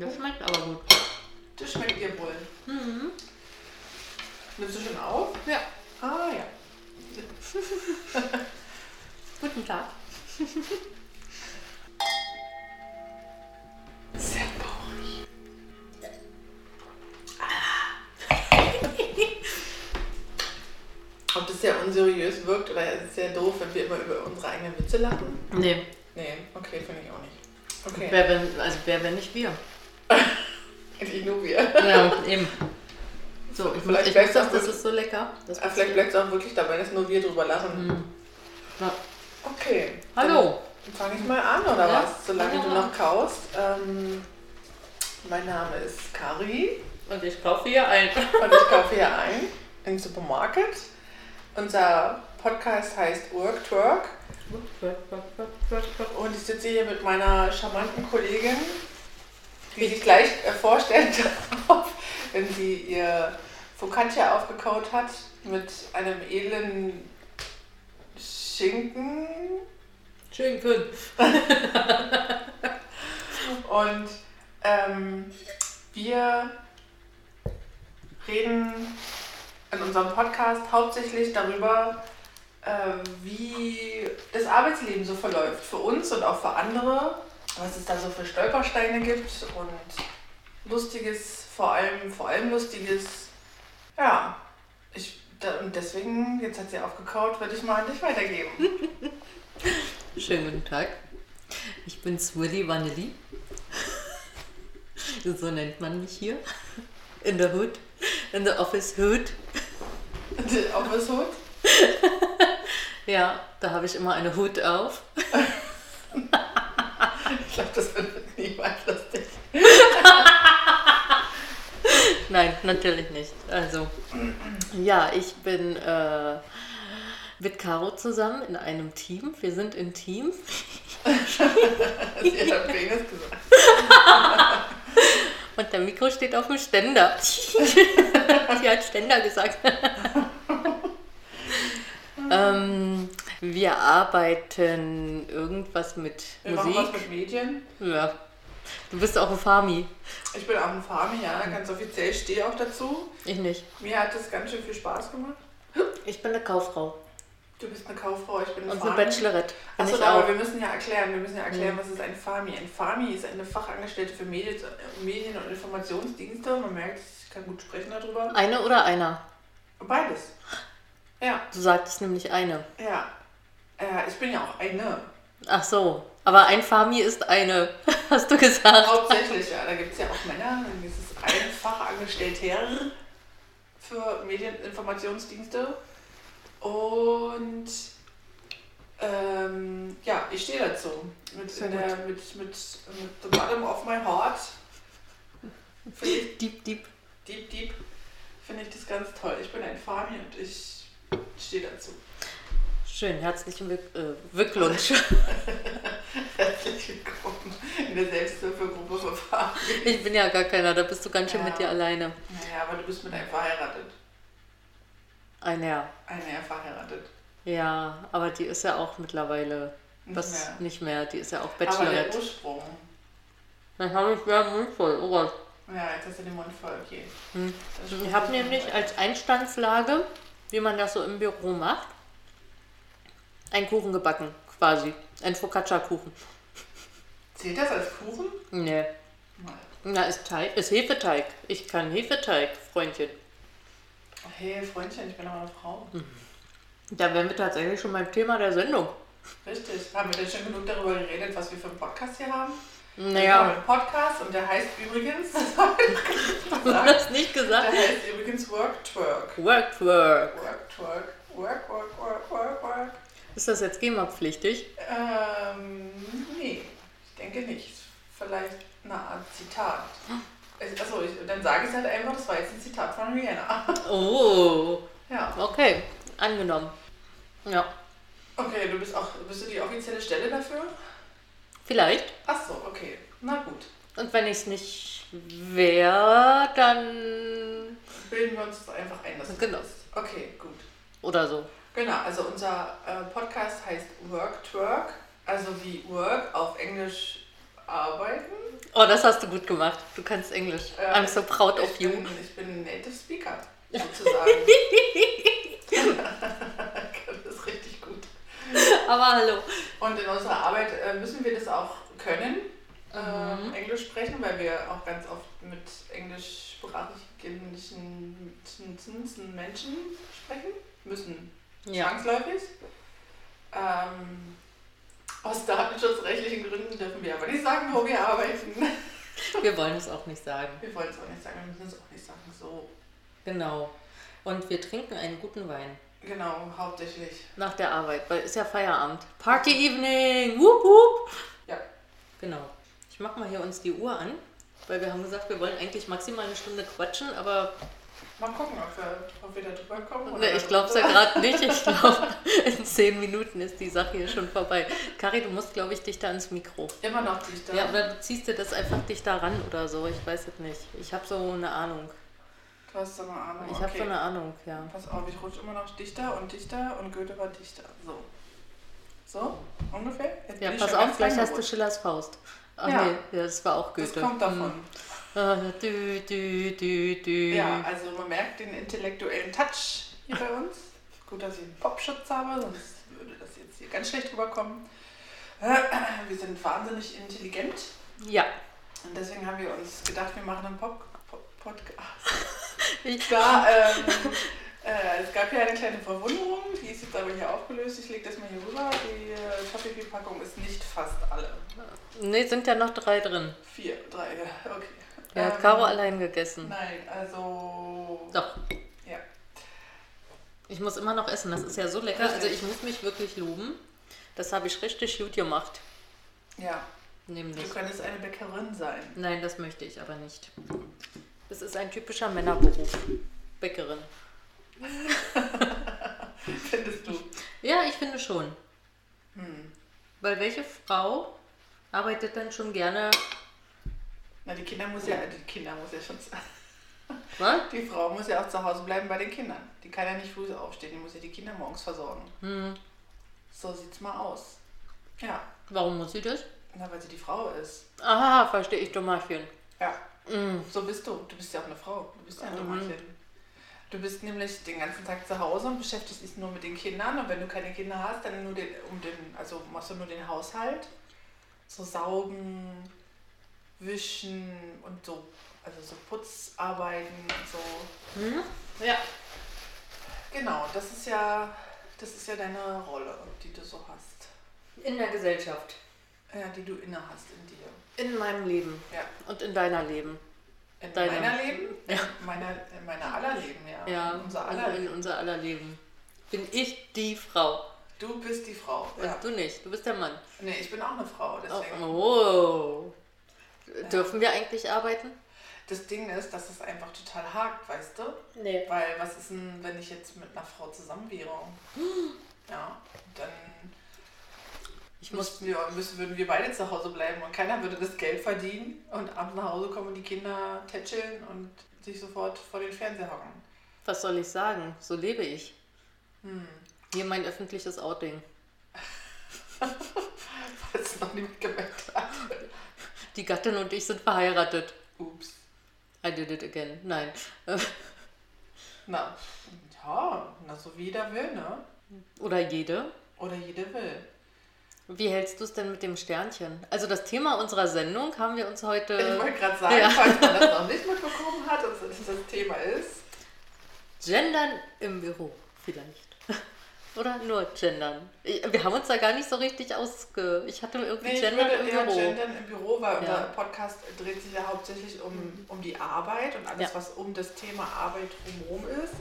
Das schmeckt aber gut. Das schmeckt dir wohl. Mhm. Nimmst du schon auf? Ja. Ah ja. Guten Tag. Sehr bauchig. Ob das sehr unseriös wirkt oder ist es sehr doof, wenn wir immer über unsere eigenen Witze lachen? Nee, Nee, okay, finde ich auch nicht. Okay. wer wenn, also wer wenn nicht wir. Nur wir. Ja, eben. So, ich, Vielleicht ich bleibt muss das, auch das ist so lecker. Das Ah, vielleicht bleibt es auch wirklich dabei, dass nur wir drüber lachen. Mhm. Ja. Okay. Hallo. Dann fange ich mal an, oder Ja, was? Solange fang du noch kaust. Ähm, mein Name ist Kari Und ich kaufe hier ein. und ich kaufe hier ein im Supermarkt. Unser Podcast heißt Work Twerk und ich sitze hier mit meiner charmanten Kollegin, die sich gleich äh, vorstellen darf, wenn sie ihr Focaccia aufgekaut hat mit einem edlen Schinken Schinken. Und ähm, wir reden in unserem Podcast hauptsächlich darüber, äh, wie das Arbeitsleben so verläuft. Für uns und auch für andere. Was es da so für Stolpersteine gibt und Lustiges, vor allem, vor allem Lustiges. Ja, ich, da, und deswegen, jetzt hat sie aufgekaut, würde ich mal an dich weitergeben. Schönen guten Tag. Ich bin Swilly Vanilli. So nennt man mich hier. In der Hood. In der Office Hood. Auf was Hut? Ja, da habe ich immer eine Hut auf. Ich glaube, das findet niemand lustig. Nein, natürlich nicht. Also, ja, ich bin äh, mit Caro zusammen in einem Team. Wir sind im Team. Sie hat Penis gesagt. Und der Mikro steht auf dem Ständer. Sie hat Ständer gesagt. ähm, wir arbeiten irgendwas mit Wir machen was Musik. mit Medien. Ja. Du bist auch ein Fami. Ich bin auch ein Farmi, ja, ganz offiziell stehe auch dazu. Ich nicht. Mir hat das ganz schön viel Spaß gemacht. Ich bin eine Kauffrau. Du bist eine Kauffrau, ich bin eine Und eine Farmi. Bachelorette. Bin Achso, ich aber auch. wir müssen ja erklären, wir müssen ja erklären, was ist ein Farmi. Ein Farmi ist eine Fachangestellte für Medien, Medien- und Informationsdienste. Man merkt, ich kann gut sprechen darüber. Eine oder einer? Beides. Ja, Du sagtest nämlich eine. ja. Ja, ich bin ja auch eine. Ach so. Aber ein Fami ist eine, hast du gesagt. Hauptsächlich, ja. Da gibt es ja auch Männer. Dann ist es ein Fachangestellter für Medieninformationsdienste. Und ähm, ja, ich stehe dazu. Mit, der, mit, mit, mit the bottom of my heart. Ich, Diep, diep. deep, deep, finde ich das ganz toll. Ich bin ein Fami und ich stehe dazu. Schön, herzlichen äh, Glückwunsch. Herzlich willkommen in der Selbsthilfegruppe Fami. Ich bin ja gar keiner, da bist du ganz schön Ja. mit dir alleine. Naja, aber du bist mit einem verheiratet. Einer. Einer verheiratet. Ja, aber die ist ja auch mittlerweile Nicht was mehr. nicht mehr. Die ist ja auch Aber der Bachelorette. Ursprung. Dann habe ich ja Mund voll. Oh Gott. Ja, jetzt hast du den Mund voll, okay. Hm. Ich habe nämlich als Einstandslage, wie man das so im Büro macht, einen Kuchen gebacken, quasi. Ein Focaccia-Kuchen. Zählt das als Kuchen? Nee. Mal. Na, ist Teig, ist Hefeteig. Ich kann Hefeteig, Freundchen. Hey, Freundchen, ich bin aber eine Frau. Da wären wir tatsächlich schon beim Thema der Sendung. Richtig. Haben wir denn schon genug darüber geredet, was wir für einen Podcast hier haben? Wir haben Naja, einen Podcast und der heißt übrigens, das habe ich du gesagt, nicht der heißt übrigens Work Twerk. Work, work. Work Twerk. Work, work, work, work, work. Ist das jetzt GEMA-pflichtig? Ähm, nee, ich denke nicht. Vielleicht eine Art Zitat. Achso, ich, dann sage ich es halt einfach, das war jetzt ein Zitat von Rihanna. Oh, Ja. okay. Angenommen. Ja, Okay, du bist auch, bist du die offizielle Stelle dafür? vielleicht. Ach so, okay. Na gut. Und wenn ich es nicht wäre, dann. Bilden wir uns das einfach ein, dass Genau. Okay, gut. Oder so. Genau, also unser äh, Podcast heißt Work Twerk, also wie Work auf Englisch arbeiten. Oh, das hast du gut gemacht. Du kannst Englisch. Ja, I'm so proud of you. Bin, ich bin Native Speaker, sozusagen. kann das richtig gut. Aber hallo. Und in unserer Arbeit äh, müssen wir das auch können, ähm, Englisch sprechen, weil wir auch ganz oft mit englischsprachigen Menschen sprechen müssen. Ja. Zwangsläufig. Ähm, aus datenschutzrechtlichen Gründen dürfen wir aber nicht sagen, wo wir arbeiten. Wir wollen es auch nicht sagen. Wir wollen es auch nicht sagen, wir müssen es auch nicht sagen. So, Genau. Und wir trinken einen guten Wein. genau, hauptsächlich. Nach der Arbeit, weil ist ja Feierabend. Party Evening! Wup, wup. Ja, Genau. Ich mach mal hier uns die Uhr an, weil wir haben gesagt, wir wollen eigentlich maximal eine Stunde quatschen, aber mal gucken, ob wir, ob wir da drüber kommen. ne, ich glaube es ja gerade nicht. Ich glaube, in zehn Minuten ist die Sache hier schon vorbei. Kari, du musst, glaube ich, dichter ans Mikro. Immer noch dichter. Ja, oder du ziehst dir das einfach dichter ran oder so. Ich weiß es nicht. Ich habe so eine Ahnung. Du hast so eine Ahnung. Ich habe okay. so eine Ahnung, ja. Pass auf, ich rutsche immer noch dichter und dichter und Goethe war dichter. So. So, ungefähr? Jetzt Ja, pass auf, gleich hast du. Schillers Faust. Ach Ja. nee, das war auch Das Goethe. kommt davon. Hm. Dü, dü, dü, dü. Ja, also man merkt den intellektuellen Touch hier bei uns. Gut, dass ich einen Popschutz habe, sonst würde das jetzt hier ganz schlecht rüberkommen. Wir sind wahnsinnig intelligent ja. und deswegen haben wir uns gedacht, wir machen einen Pop Pop Podcast. Ich, Da, ähm, äh, es gab ja eine kleine Verwunderung, die ist jetzt aber hier aufgelöst. Ich lege das mal hier rüber. Die äh, Toffifee-Packung ist nicht fast alle. nee, sind ja noch drei drin. Vier, drei, ja, okay. Der hat Ähm, Caro allein gegessen. Nein, also. Doch. Ja. Ich muss immer noch essen, das ist ja so lecker. Also ich muss mich wirklich loben. Das habe ich richtig gut gemacht. Ja, Nämlich. du könntest eine Bäckerin sein. Nein, das möchte ich aber nicht. Es ist ein typischer Männerberuf. Bäckerin. Findest du? Ja, ich finde schon. Hm. Weil welche Frau arbeitet dann schon gerne. Na, die Kinder muss ja, die Kinder muss ja schon. Was? Die Frau muss ja auch zu Hause bleiben bei den Kindern. Die kann ja nicht früh aufstehen, die muss ja die Kinder morgens versorgen. Hm, So sieht's mal aus. Ja, warum muss sie das? na, weil sie die Frau ist. Aha, verstehe ich, Dummerchen. Ja, Mm. so bist du. Du bist ja auch eine Frau. Du bist ja ein Mhm. Dummerchen. Du bist nämlich den ganzen Tag zu Hause und beschäftigst dich nur mit den Kindern. Und wenn du keine Kinder hast, dann nur den, um den, also machst du nur den Haushalt. So saugen, wischen und so, also so Putzarbeiten und so. Hm? Ja. Genau, das ist ja, das ist ja deine Rolle, die du so hast. In der Gesellschaft. Ja, die du inne hast in dir. In meinem Leben. Ja. Und in deiner Leben. In Deine. meiner Leben? Ja. In meiner, in meiner aller Leben, ja. Ja, In unser aller in Leben. unser aller Leben. Bin ich die Frau. Du bist die Frau. Und Ja. du nicht. Du bist der Mann. Nee, ich bin auch eine Frau, deswegen. Oh. Dürfen wir eigentlich arbeiten? Das Ding ist, dass es einfach total hakt, weißt du? Nee. Weil was ist denn, wenn ich jetzt mit einer Frau zusammen wäre? Ja, dann Ich muss. müssten wir, müssen, würden wir beide zu Hause bleiben und keiner würde das Geld verdienen und abends nach Hause kommen und die Kinder tätscheln und sich sofort vor den Fernseher hocken. Was soll ich sagen? So lebe ich. Hm. Hier mein öffentliches Outing. Falls noch niemand gemerkt hat. Die Gattin und ich sind verheiratet. Ups. I did it again. Nein. Na, ja, na so wie jeder will, ne? Oder jede. Oder jede will. Wie hältst du es denn mit dem Sternchen? Also das Thema unserer Sendung haben wir uns heute. Ich wollte gerade sagen, ja. falls man das noch nicht mitbekommen hat, dass das das Thema ist. Gendern im Büro vielleicht. Oder nur gendern. Wir haben uns da gar nicht so richtig ausge... Ich hatte irgendwie Nee, ich Gendern würde im eher Büro. gendern im Büro, weil Ja. unser Podcast dreht sich ja hauptsächlich um, um die Arbeit und alles, Ja. was um das Thema Arbeit drumherum ist.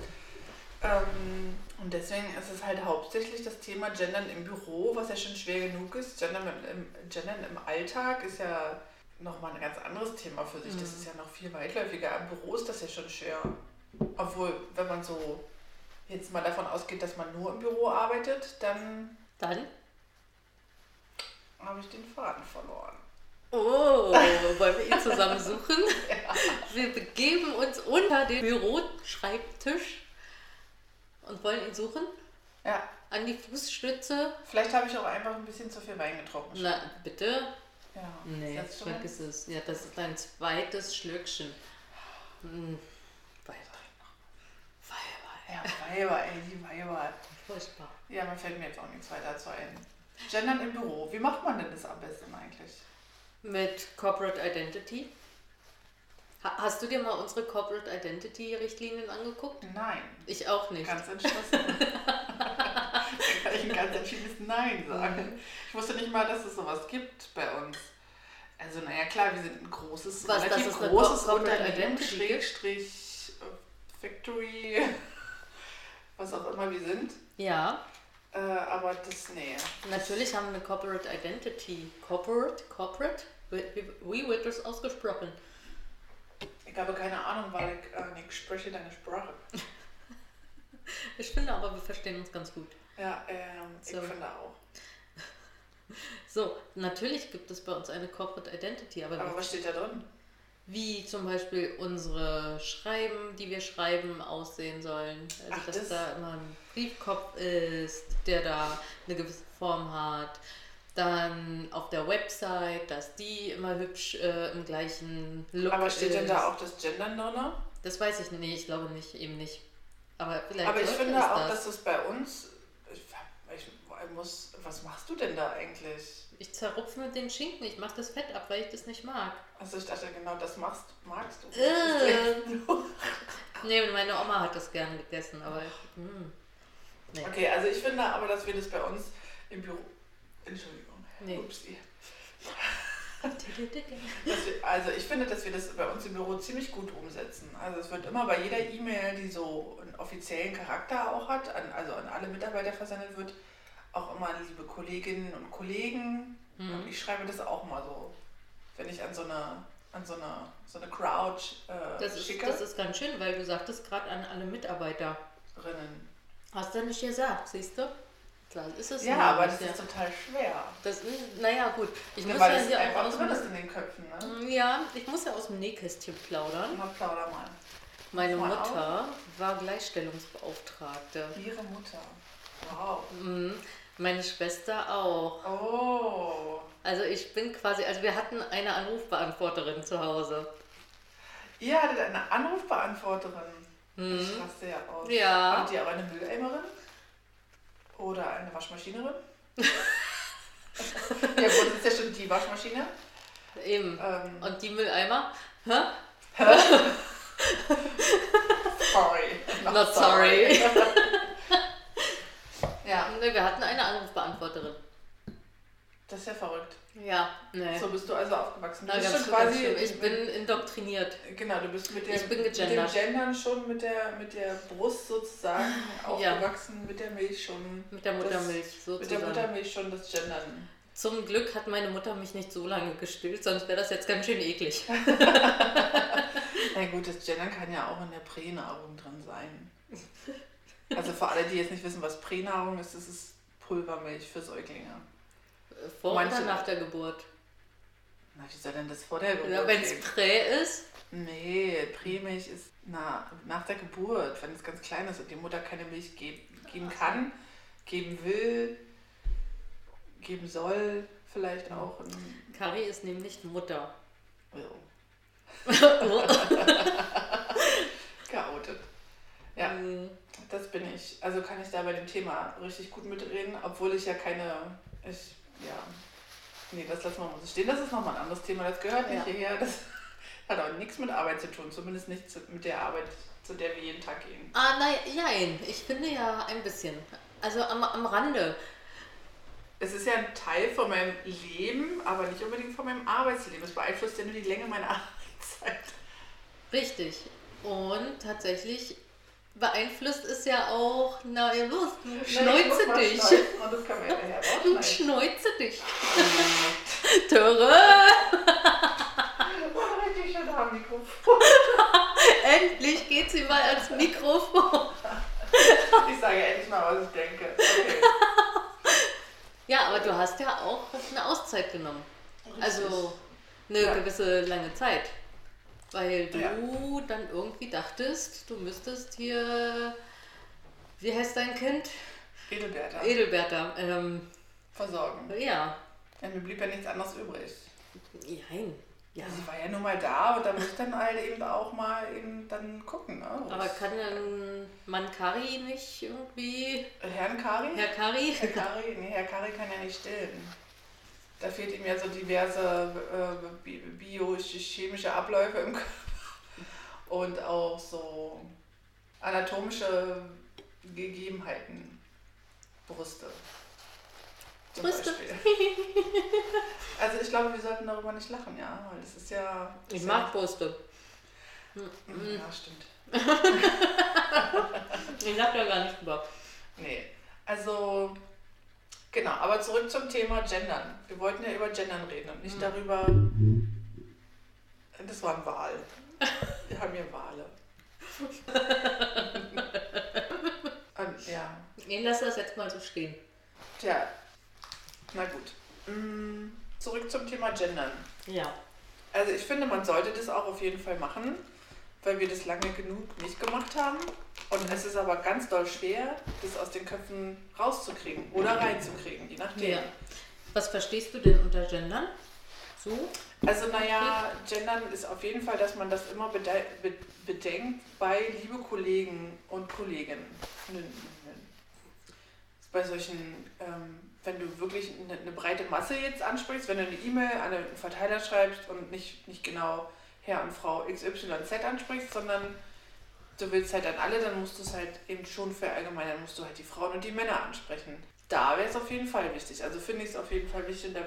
Ähm, und deswegen ist es halt hauptsächlich das Thema Gendern im Büro, was ja schon schwer genug ist. Gendern im, Gendern im Alltag ist ja nochmal ein ganz anderes Thema für sich. Mhm. Das ist ja noch viel weitläufiger. Im Büro ist das ja schon schwer. Obwohl, wenn man so jetzt mal davon ausgeht, dass man nur im Büro arbeitet, dann Dann? habe ich den Faden verloren. Oh, wollen wir ihn zusammen suchen? Wir begeben uns unter den Büroschreibtisch und wollen ihn suchen. Ja, An die Fußstütze. vielleicht habe ich auch einfach ein bisschen zu viel Wein getrunken. Na, bitte. Ja, Nee, vergiss es. Ja, das ist dein zweites Schlückchen. Hm. Ja, Weiber, ey, die Weiber. Furchtbar. Ja, mir fällt mir jetzt auch nichts weiter zu ein. Gendern im Büro. Wie macht man denn das am besten eigentlich? Mit Corporate Identity. Ha hast du dir mal unsere Corporate Identity Richtlinien angeguckt? Nein. Ich auch nicht. Ganz entschlossen. da kann ich ein ganz entschiedenes Nein sagen. Ich wusste nicht mal, dass es sowas gibt bei uns. Also, naja, klar, wir sind ein großes, Was, relativ großes Corporate Unternehmen? Schrägstrich, äh, Factory, was auch immer wir sind. Ja, Äh, aber das, nee. natürlich haben wir eine Corporate Identity. Corporate? Corporate? Wie, wird das ausgesprochen? Ich habe keine Ahnung, weil ich äh, nicht spreche deine Sprache. Ich finde aber, wir verstehen uns ganz gut. Ja, ähm, So. ich finde auch. So, natürlich gibt es bei uns eine Corporate Identity, aber, Aber was steht da drin? Wie zum Beispiel unsere Schreiben, die wir schreiben, aussehen sollen. Also, Ach, dass das- da immer ein Briefkopf ist, der da eine gewisse Form hat. Dann auf der Website, dass die immer hübsch äh, im gleichen Look Aber steht ist. denn da auch das Gendern drin? Das weiß ich nicht, nee, ich glaube nicht, eben nicht. Aber vielleicht Aber ich finde auch, das. dass es bei uns. Ich, ich muss. Was machst du denn da eigentlich? Ich zerrupfe mit den Schinken, ich mache das Fett ab, weil ich das nicht mag. Also ich dachte genau, das machst, magst du. Ähm. Nee, meine Oma hat das gerne gegessen, aber ich, hm, nee. Okay, also ich finde aber, dass wir das bei uns im Büro. Entschuldigung. Nee. Upsi. Wir, also ich finde, dass wir das bei uns im Büro ziemlich gut umsetzen. Also es wird immer bei jeder E-Mail, die so einen offiziellen Charakter auch hat, an, also an alle Mitarbeiter versendet wird, auch immer an liebe Kolleginnen und Kollegen. Mhm. Und ich schreibe das auch mal so, wenn ich an so eine, an so eine, so eine Crowd äh, Das ist, schicke. das ist ganz schön, weil du sagtest gerade an alle Mitarbeiterinnen. Hast du nicht gesagt, siehst du? Klar ist es Ja, nicht, aber das ja. ist total schwer. Das, naja, gut. Ich Ja, muss weil ja hier auch einfach aus drin ist dem, in den Köpfen. Ne? ja, ich muss ja aus dem Nähkästchen plaudern. Mal plauder mal. Meine Mal Mutter war Gleichstellungsbeauftragte. Ihre Mutter. Wow. Mhm. Meine Schwester auch. Oh. Also ich bin quasi, also wir hatten eine Anrufbeantworterin zu Hause. Ihr hattet eine Anrufbeantworterin. Mhm. Ich raste ja aus. Ja. Habt ihr auch eine Mülleimerin? Oder eine Waschmaschinerin? ja, gut, das ist ja schon die Waschmaschine. Eben. Ähm, Und die Mülleimer? Hä? sorry. Not sorry. ja, Nee, wir hatten eine Anrufbeantworterin. das ist ja verrückt. Ja, nee. So bist du also aufgewachsen. Du Na, bist ganz schon quasi. Ich bin indoktriniert. Genau, du bist mit, der, Ich bin mit dem. Gendern schon mit der, mit der Brust sozusagen Ja. aufgewachsen, mit der Milch schon. Mit der Muttermilch Mit sozusagen. der Muttermilch schon das Gendern. Zum Glück hat meine Mutter mich nicht so lange gestillt, sonst wäre das jetzt ganz schön eklig. Na gut, das Gendern kann ja auch in der Pränahrung drin sein. Also für alle, die jetzt nicht wissen, was Pränahrung ist, das ist Pulvermilch für Säuglinge. Vor Manche- oder nach der Geburt. Na, wie soll denn das vor der Geburt Ja, Wenn es? Prä ist, Nee, Prämilch ist na, nach der Geburt, wenn es ganz klein ist und die Mutter keine Milch geb geben kann, geben will, geben soll, vielleicht auch. Kari ist nämlich Mutter. Oh, geoutet. Ja, Mhm. Das bin ich. Also kann ich da bei dem Thema richtig gut mitreden, obwohl ich ja keine. Ich, ja. Nee, das lassen wir mal so stehen. Das ist nochmal ein anderes Thema. Das gehört nicht Ja. hierher. Das hat auch nichts mit Arbeit zu tun. Zumindest nicht mit der Arbeit, zu der wir jeden Tag gehen. Ah, nein, nein, ich finde ja ein bisschen. Also am, am Rande. Es ist ja ein Teil von meinem Leben, aber nicht unbedingt von meinem Arbeitsleben. Es beeinflusst ja nur die Länge meiner Arbeitszeit. Richtig. Und tatsächlich beeinflusst es ja auch, na ja, los, du schneuze dich. Und das kann man hinterher Du schneuze dich. Töre! Oh, richtig. Endlich geht sie mal ans Mikrofon. Ich sage endlich mal, was ich denke. Okay. Ja, aber du hast ja auch eine Auszeit genommen. Also eine Ja. gewisse lange Zeit. Weil du Ja. dann irgendwie dachtest, du müsstest hier, wie heißt dein Kind? Edelberta. Edelberta. Ähm, Versorgen. ja, Ja, mir blieb ja nichts anderes übrig. Nein. Ja. Sie war ja nur mal da und da muss dann halt eben auch mal eben dann gucken. Ne? Aber kann denn Mann Kari nicht irgendwie. Herrn Kari? Herr Kari? Herr Kari? Nee, Herr Kari kann ja nicht stillen. Da fehlt ihm ja so diverse äh, bi- biochemische Abläufe im Körper und auch so anatomische Gegebenheiten. Brüste. Zum Brüste. Also ich glaube, wir sollten darüber nicht lachen, ja, weil das ist ja. Das Ich ist mag Brüste. Ja, ja, stimmt. Ich lach da gar nicht drüber. Nee, also genau, aber zurück zum Thema Gendern. Wir wollten ja über Gendern reden und nicht darüber. Das war ein Wal. Wir haben hier Wale. und, ja, Ich lasse das jetzt mal so stehen. tja, na gut. Mm, Zurück zum Thema Gendern. Ja. Also ich finde, man sollte das auch auf jeden Fall machen, weil wir das lange genug nicht gemacht haben. Und es ist aber ganz doll schwer, das aus den Köpfen rauszukriegen oder reinzukriegen, je nachdem. ja. Was verstehst du denn unter Gendern? So? Also naja, Gendern ist auf jeden Fall, dass man das immer bede be bedenkt bei liebe Kollegen und Kolleginnen. Bei solchen, ähm, wenn du wirklich eine, eine breite Masse jetzt ansprichst, wenn du eine E-Mail an einen Verteiler schreibst und nicht, nicht genau Herr und Frau XYZ ansprichst, sondern du willst halt an alle, dann musst du es halt eben schon verallgemeinern, dann musst du halt die Frauen und die Männer ansprechen. Da wäre es auf jeden Fall wichtig. Also finde ich es auf jeden Fall wichtig. Und da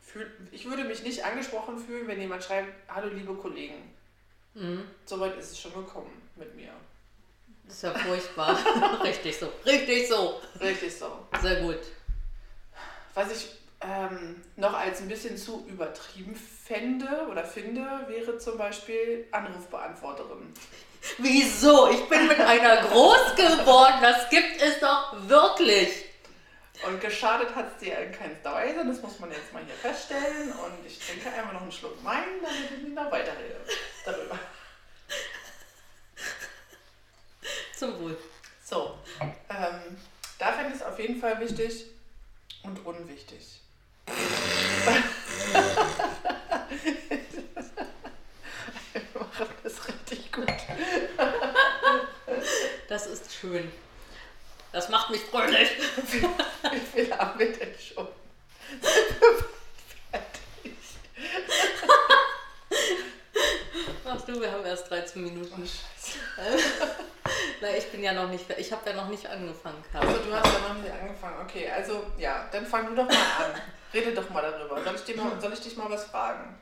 fühl, ich würde mich nicht angesprochen fühlen, wenn jemand schreibt, hallo liebe Kollegen. Mhm. Soweit ist es schon gekommen mit mir. Das ist ja furchtbar. Richtig so. Richtig so. Richtig so. Sehr gut. Was ich ähm, noch als ein bisschen zu übertrieben fände oder finde, wäre zum Beispiel Anrufbeantworterin. Wieso? Ich bin mit einer groß geworden. Das gibt es doch wirklich. Und geschadet hat es dir in keinster Weise, das muss man jetzt mal hier feststellen. Und ich trinke einmal noch einen Schluck Wein, damit ich nicht noch weiterrede darüber. Zum Wohl. So, ähm, da fände ich es auf jeden Fall wichtig und unwichtig. Wir machen das richtig gut. Das ist schön. Das macht mich fröhlich. Wie viel haben wir denn schon? Fertig. Ach du, wir haben erst 13 Oh, Minuten. Scheiße. Na, ich bin ja noch nicht, ich habe ja noch nicht angefangen. Also du hast ja noch nicht angefangen. Okay, also ja, dann fang du doch mal an. Rede doch mal darüber. Soll ich, dir mal, soll ich dich mal was fragen?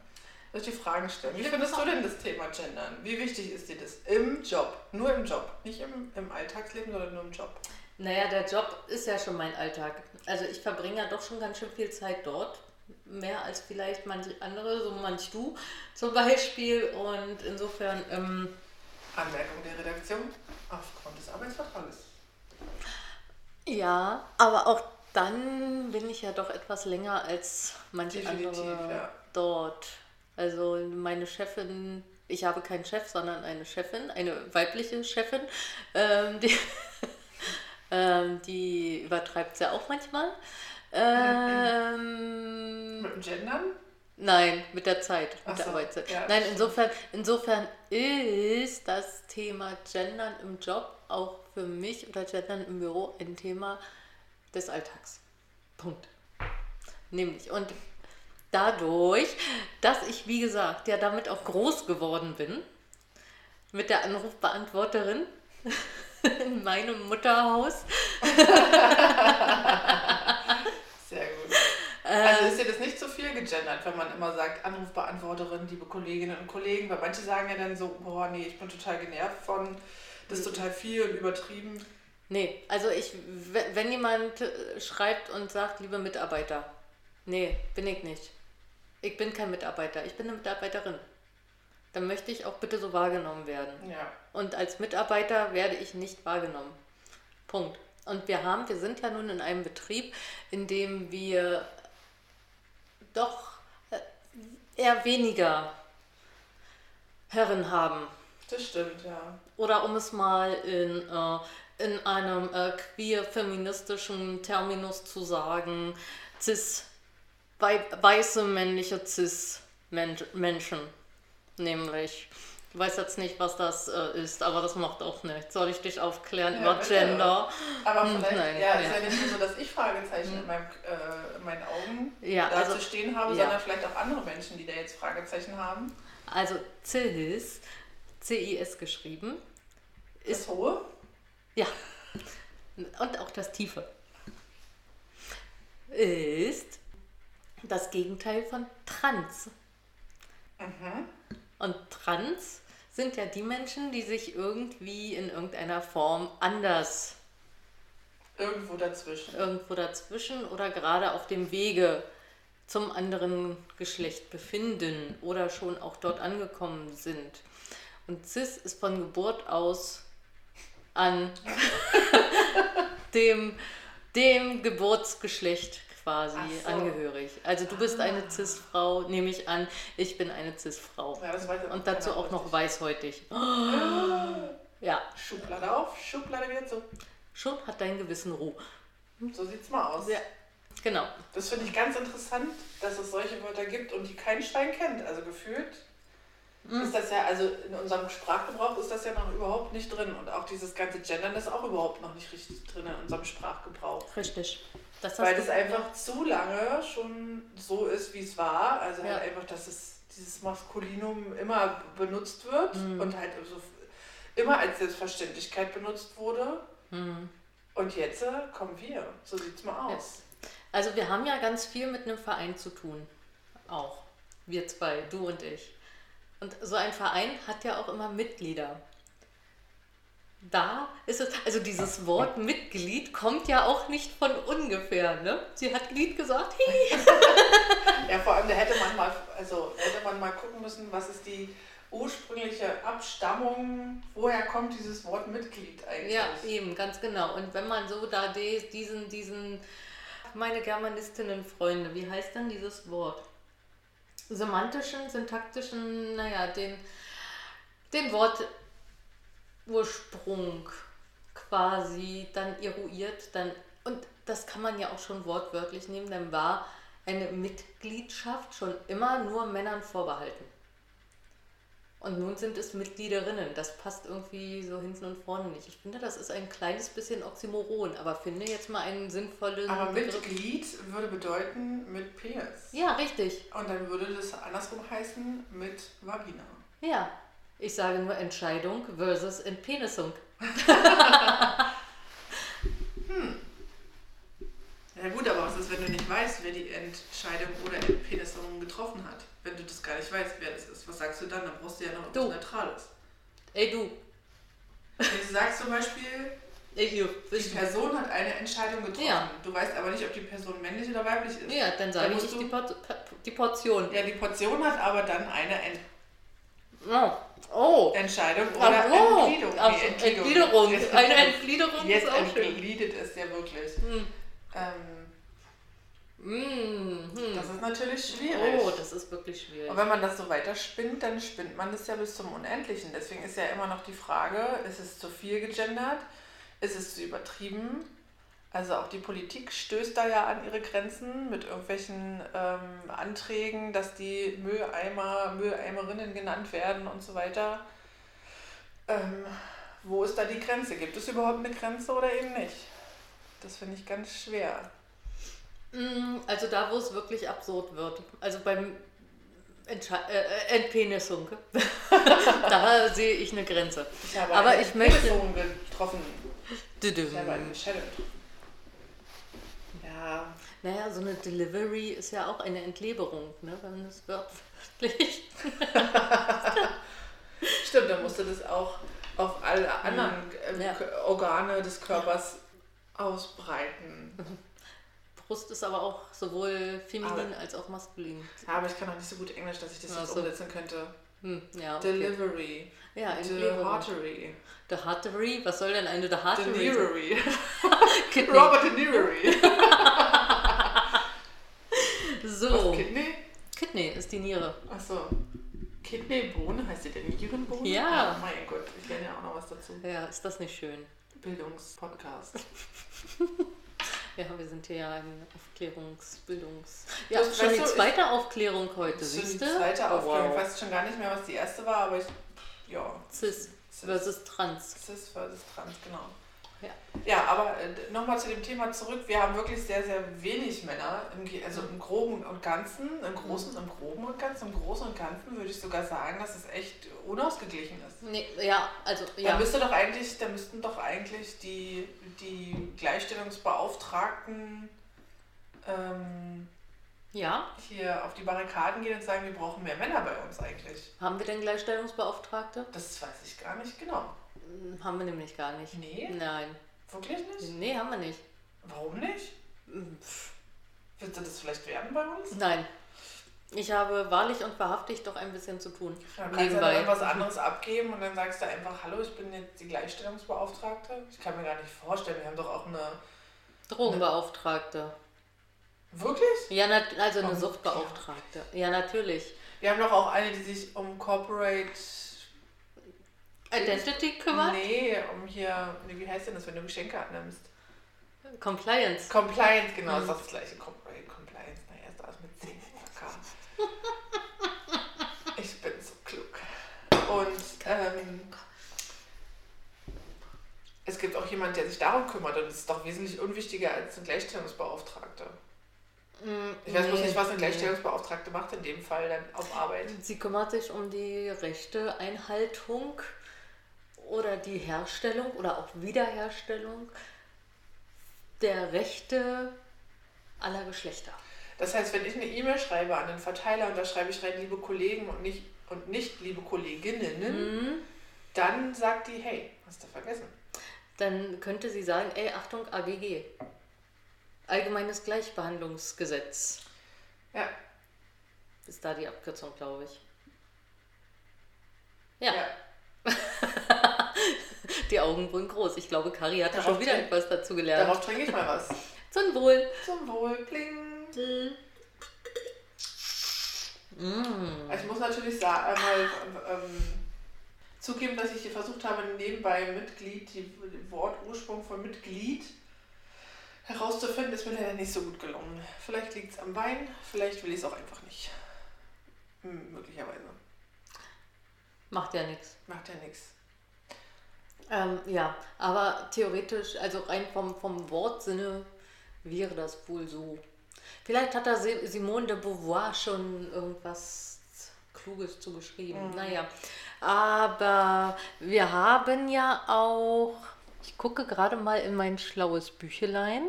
Soll ich dir Fragen stellen? Wie findest du denn das Thema Gendern? Wie wichtig ist dir das? Im Job. Nur im Job. Nicht im, im Alltagsleben, sondern nur im Job. Naja, der Job ist ja schon mein Alltag. Also ich verbringe ja doch schon ganz schön viel Zeit dort. Mehr als vielleicht manche andere, so manch du zum Beispiel. Und insofern, ähm, Anmerkung der Redaktion aufgrund des Arbeitsvertrages. ja, aber auch dann bin ich ja doch etwas länger als manche Definitiv, andere ja. dort. Also meine Chefin, ich habe keinen Chef, sondern eine Chefin, eine weibliche Chefin, ähm, die, ähm, die übertreibt es ja auch manchmal. Ähm, Mit dem Gendern? Nein, mit der Zeit, mit Ach der so, Arbeitszeit. ja, Nein, insofern, insofern ist das Thema Gendern im Job auch für mich oder Gendern im Büro ein Thema des Alltags. Punkt. Nämlich. Und dadurch, dass ich, wie gesagt, ja damit auch groß geworden bin, mit der Anrufbeantworterin in meinem Mutterhaus, Sehr gut. Also ist dir das nicht zu viel gegendert, wenn man immer sagt, Anrufbeantworterin, liebe Kolleginnen und Kollegen, weil manche sagen ja dann so, boah, nee, ich bin total genervt von, das ist total viel und übertrieben. Nee, also ich, we- wenn jemand äh, schreibt und sagt, liebe Mitarbeiter, nee, bin ich nicht. Ich bin kein Mitarbeiter, ich bin eine Mitarbeiterin. Dann möchte ich auch bitte so wahrgenommen werden. Ja. Und als Mitarbeiter werde ich nicht wahrgenommen. Punkt. Und wir haben, wir sind ja nun in einem Betrieb, in dem wir doch äh, eher weniger Herren haben. Das stimmt, ja. Oder um es mal in, äh, in einem äh, queer-feministischen Terminus zu sagen, cis, weiße männliche cis Men Menschen. Nämlich, ich weiß jetzt nicht, was das äh, ist, aber das macht auch nichts. Soll ich dich aufklären Ja, über. Gender? Aber Hm, vielleicht, nein, ja, ist ja. nicht nur so, dass ich Fragezeichen in, meinem, äh, in meinen Augen Ja, da also- zu stehen habe, ja. sondern vielleicht auch andere Menschen, die da jetzt Fragezeichen haben. Also CIS, C-I-S geschrieben, Das ist Hohe? Ja. Und auch das Tiefe. Ist das Gegenteil von Trans. Mhm. Und Trans sind ja die Menschen, die sich irgendwie in irgendeiner Form anders Irgendwo dazwischen. irgendwo dazwischen oder gerade auf dem Wege zum anderen Geschlecht befinden oder schon auch dort angekommen sind. Und cis ist von Geburt aus an dem, dem Geburtsgeschlecht quasi so. angehörig. Also du bist eine Ah. cis-Frau, nehme ich an, ich bin eine cis-Frau. Ja, Und dazu auch noch weißhäutig. Ja, Schublade auf, Schublade wieder zu. schon hat dein Gewissen Ruhe. So sieht's mal aus. Ja, genau. Das finde ich ganz interessant, dass es solche Wörter gibt und die kein Schwein kennt. Also gefühlt Mhm. ist das ja, also in unserem Sprachgebrauch ist das ja noch überhaupt nicht drin. Und auch dieses ganze Gendern ist auch überhaupt noch nicht richtig drin in unserem Sprachgebrauch. Richtig. Das Weil das einfach zu lange schon so ist, wie es war. Also Ja. halt einfach, dass es dieses Maskulinum immer benutzt wird Mhm. und halt so immer als Selbstverständlichkeit benutzt wurde. Mhm. Und jetzt äh, kommen wir. So sieht's mal aus. Also wir haben ja ganz viel mit einem Verein zu tun. Auch. Wir zwei, du und ich. Und so ein Verein hat ja auch immer Mitglieder. Da ist es, also dieses Wort Mitglied kommt ja auch nicht von ungefähr, ne? Sie hat Glied gesagt. Ja, vor allem, da hätte man mal, also hätte man mal gucken müssen, was ist die ursprüngliche Abstammung, woher kommt dieses Wort Mitglied eigentlich? Ja, eben, ganz genau. Und wenn man so da diesen, diesen, meine Germanistinnen-Freunde, wie heißt denn dieses Wort? Semantischen, syntaktischen, naja, den, den Wortursprung quasi dann eruiert, dann, und das kann man ja auch schon wortwörtlich nehmen, dann war eine Mitgliedschaft schon immer nur Männern vorbehalten. Und nun sind es Mitgliederinnen. Das passt irgendwie so hinten und vorne nicht. Ich finde, das ist ein kleines bisschen Oxymoron, aber finde jetzt mal einen sinnvollen Aber Begriff. Mitglied würde bedeuten mit Penis. Ja, richtig. Und dann würde das andersrum heißen mit Vagina. Ja. Ich sage nur Entscheidung versus Entpenisung. Ja gut, aber was ist, wenn du nicht weißt, wer die Entscheidung oder Entpenisung getroffen hat? Wenn du das gar nicht weißt, wer das ist, was sagst du dann? Dann brauchst du ja noch Du. etwas Neutrales. Ey, du. Wenn du sagst zum Beispiel, die Person hat eine Entscheidung getroffen. Ja. Du weißt aber nicht, ob die Person männlich oder weiblich ist. Ja, dann sage Dann ich die, du- Por die Portion. Ja, die Portion hat aber dann eine Ent Oh. Oh. Entscheidung oder oh. Entgliederung. Ach, Nee, Entgliederung. Jetzt, Eine Entgliederung jetzt ist auch schön. entgliedet es ja wirklich. Hm. Ähm, Mm, hm. das ist natürlich schwierig. Oh, das ist wirklich schwierig. Und wenn man das so weiterspinnt, dann spinnt man das ja bis zum Unendlichen. Deswegen ist ja immer noch die Frage, ist es zu viel gegendert? Ist es zu übertrieben? Also auch die Politik stößt da ja an ihre Grenzen mit irgendwelchen ähm, Anträgen, dass die Mülleimer, Mülleimerinnen genannt werden und so weiter. Ähm, wo ist da die Grenze? Gibt es überhaupt eine Grenze oder eben nicht? Das finde ich ganz schwer. Mm, Also da, wo es wirklich absurd wird. Also beim Entsche äh, Entpenisung. da sehe ich eine Grenze. Ich habe Aber eine ich möchte- getroffen. Ich habe eine Entscheidung getroffen. Ja, Naja, so eine Delivery ist ja auch eine Entleberung, ne? wenn es wörtlich. stimmt, dann musst du das auch auf alle anderen ähm, Ja. Organe des Körpers ausbreiten. Brust ist aber auch sowohl feminin Aber- als auch maskulin. Ja, aber ich kann auch nicht so gut Englisch, dass ich das Ach jetzt so. umsetzen könnte. Hm, ja, okay. Delivery. Ja, Entleberung. The Hartery? Was soll denn eine The Hartery? Delivery. Robert Delivery. So. Was, Kidney? Kidney ist die Niere. Achso. Kidneybohne heißt die denn Nierenbohne? Ja. mein Gott, ich lerne ja auch noch was dazu. Ja, ist das nicht schön? Bildungspodcast. Ja, wir sind hier ja ein Aufklärungsbildungs... Ja, Das- schon die zweite Aufklärung heute, siehst die du? zweite Oh, Aufklärung. Ich wow. weiß schon gar nicht mehr, was die erste war, aber ich. Ja. Cis versus Trans. Cis versus Trans, genau. Ja. Ja, aber äh, nochmal zu dem Thema zurück. Wir haben wirklich sehr, sehr wenig Männer, im, also im Groben und Ganzen, im Großen, im Groben und Ganzen, im Großen und Ganzen würde ich sogar sagen, dass es echt unausgeglichen ist. Nee, ja, also, Da ja. müsste doch eigentlich, da müssten doch eigentlich die, die Gleichstellungsbeauftragten ähm, Ja, hier auf die Barrikaden gehen und sagen, wir brauchen mehr Männer bei uns eigentlich. haben wir denn Gleichstellungsbeauftragte? Das weiß ich gar nicht genau. Haben wir nämlich gar nicht. Nee? Nein. Wirklich nicht? Nee, haben wir nicht. Warum nicht? Hm, pff, Wird das vielleicht werden bei uns? Nein. Ich habe wahrlich und wahrhaftig doch ein bisschen zu tun. Dann kannst du Nebenbei. dann irgendwas anderes abgeben und dann sagst du einfach, hallo, ich bin jetzt die Gleichstellungsbeauftragte. Ich kann mir gar nicht vorstellen, wir haben doch auch eine... Drogenbeauftragte. Wirklich? Ja, also eine. Suchtbeauftragte. Ja, natürlich. Wir haben doch auch eine, die sich um Corporate... Identity kümmert? Nee, um hier... Wie heißt denn das, wenn du Geschenke annimmst? Compliance. Compliance, genau, Mhm. ist das gleiche. Corporate Compliance, naja, ist alles mit C. K. Ich bin so klug. Und ähm, es gibt auch jemanden, der sich darum kümmert und das ist doch wesentlich unwichtiger als eine Gleichstellungsbeauftragte. Mm, Ich weiß bloß nee, nicht, was eine. Gleichstellungsbeauftragte macht in dem Fall dann auf Arbeit. Sie kümmert sich um die Rechteeinhaltung oder die Herstellung oder auch Wiederherstellung der Rechte aller Geschlechter. Das heißt, wenn ich eine E-Mail schreibe an den Verteiler und da schreibe ich rein, liebe Kollegen und nicht, und nicht liebe Kolleginnen, Mhm. dann sagt die, hey, hast du vergessen. Dann könnte sie sagen, ey, Achtung, AGG. Allgemeines Gleichbehandlungsgesetz. Ja, Ist da die Abkürzung, glaube ich. Ja, ja. die Augen wurden groß. Ich glaube, Kari hat da Darauf schon wieder trink- etwas dazu gelernt. Darauf trinke ich mal was. Zum Wohl. Zum Wohl, pling. Mm. Ich muss natürlich sagen, einmal ähm, zugeben, dass ich hier versucht habe, nebenbei Mitglied, die den Wortursprung von Mitglied herauszufinden, ist mir leider nicht so gut gelungen. Vielleicht liegt es am Wein, vielleicht will ich es auch einfach nicht. Hm, möglicherweise. Macht ja nichts. Macht ja nichts. Ähm, ja, aber theoretisch, also rein vom, vom Wortsinne wäre das wohl so. Vielleicht hat da Si- Simone de Beauvoir schon irgendwas Kluges zugeschrieben. Mhm. Naja, aber wir haben ja auch, ich gucke gerade mal in mein schlaues Büchelein.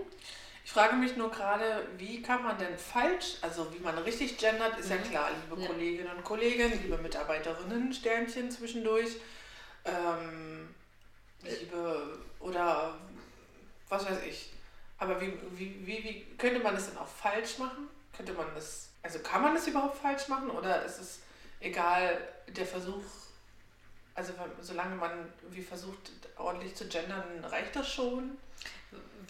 Ich frage mich nur gerade, wie kann man denn falsch, also wie man richtig gendert, ist ja klar, liebe Ja. Kolleginnen und Kollegen, liebe Mitarbeiterinnen, Sternchen zwischendurch, ähm, liebe oder was weiß ich. Aber wie, wie, wie, wie könnte man das denn auch falsch machen? Könnte man das, also kann man das überhaupt falsch machen oder ist es egal, der Versuch, also solange man wie versucht, ordentlich zu gendern, reicht das schon?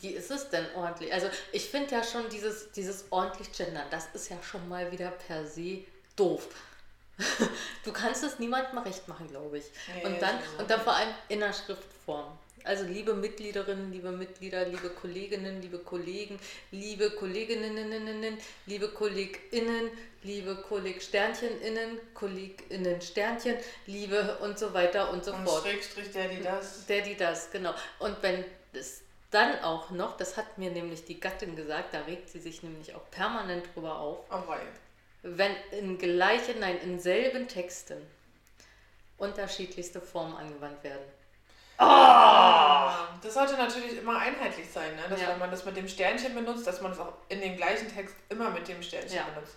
Wie ist es denn ordentlich? Also ich finde ja schon dieses, dieses ordentlich gendern, das ist ja schon mal wieder per se doof. Du kannst es niemandem recht machen, glaube ich. Nee, und, dann, und dann vor allem in der Schriftform. Also liebe Mitgliederinnen, liebe Mitglieder, liebe Kolleginnen, liebe Kollegen, liebe Kolleginnen, liebe KollegInnen, liebe Kolleg Sterncheninnen, KollegInnen Sternchen, liebe und so weiter und so Und fort. Schrägstrich, der, die das. Der, die das, genau. Und wenn es dann auch noch, das hat mir nämlich die Gattin gesagt, da regt sie sich nämlich auch permanent drüber auf, Oh wei. wenn in gleichen, nein, in selben Texten unterschiedlichste Formen angewandt werden. Das sollte natürlich immer einheitlich sein, ne? dass Ja. wenn man das mit dem Sternchen benutzt, dass man es auch in dem gleichen Text immer mit dem Sternchen Ja. benutzt.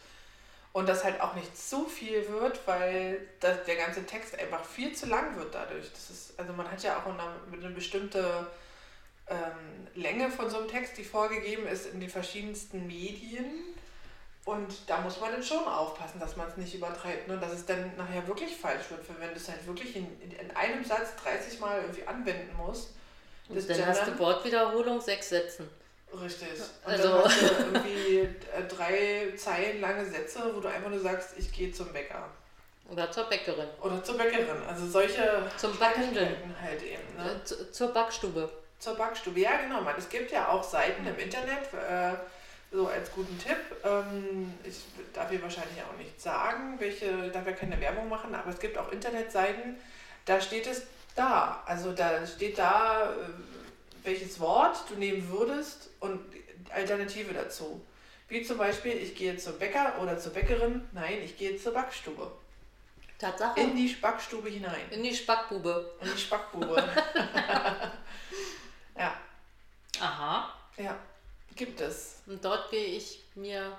Und das halt auch nicht zu viel wird, weil das, der ganze Text einfach viel zu lang wird dadurch. Das ist, also man hat ja auch eine, eine bestimmte ähm, Länge von so einem Text, die vorgegeben ist in den verschiedensten Medien. Und da muss man dann schon aufpassen, dass man es nicht übertreibt, ne? dass es dann nachher wirklich falsch wird. Wenn du es halt wirklich in, in einem Satz 30 Mal irgendwie anwenden musst, das Und dann hast du Gendern- Wortwiederholung sechs Sätzen. Richtig. Und Also- dann hast du irgendwie äh, drei Zeilen lange Sätze, wo du einfach nur sagst, ich gehe zum Bäcker. Oder zur Bäckerin. Oder zur Bäckerin. Also solche Zum. Kleinigkeiten halt eben. Ne? Äh, zu- Zur Backstube. Zur Backstube. Ja, genau, man. Es gibt ja auch Seiten im Internet, äh, so als guten Tipp. Ähm, ich darf hier wahrscheinlich auch nicht sagen, welche, darf ja keine Werbung machen, aber es gibt auch Internetseiten, da steht es da. Also da steht da, äh, welches Wort du nehmen würdest und Alternative dazu. Wie zum Beispiel, ich gehe zum Bäcker oder zur Bäckerin. Nein, ich gehe zur Backstube. Tatsache. In die Backstube hinein. In die Spackbube. In die Spackbube. ja. Aha. Ja, gibt es. Und dort gehe ich mir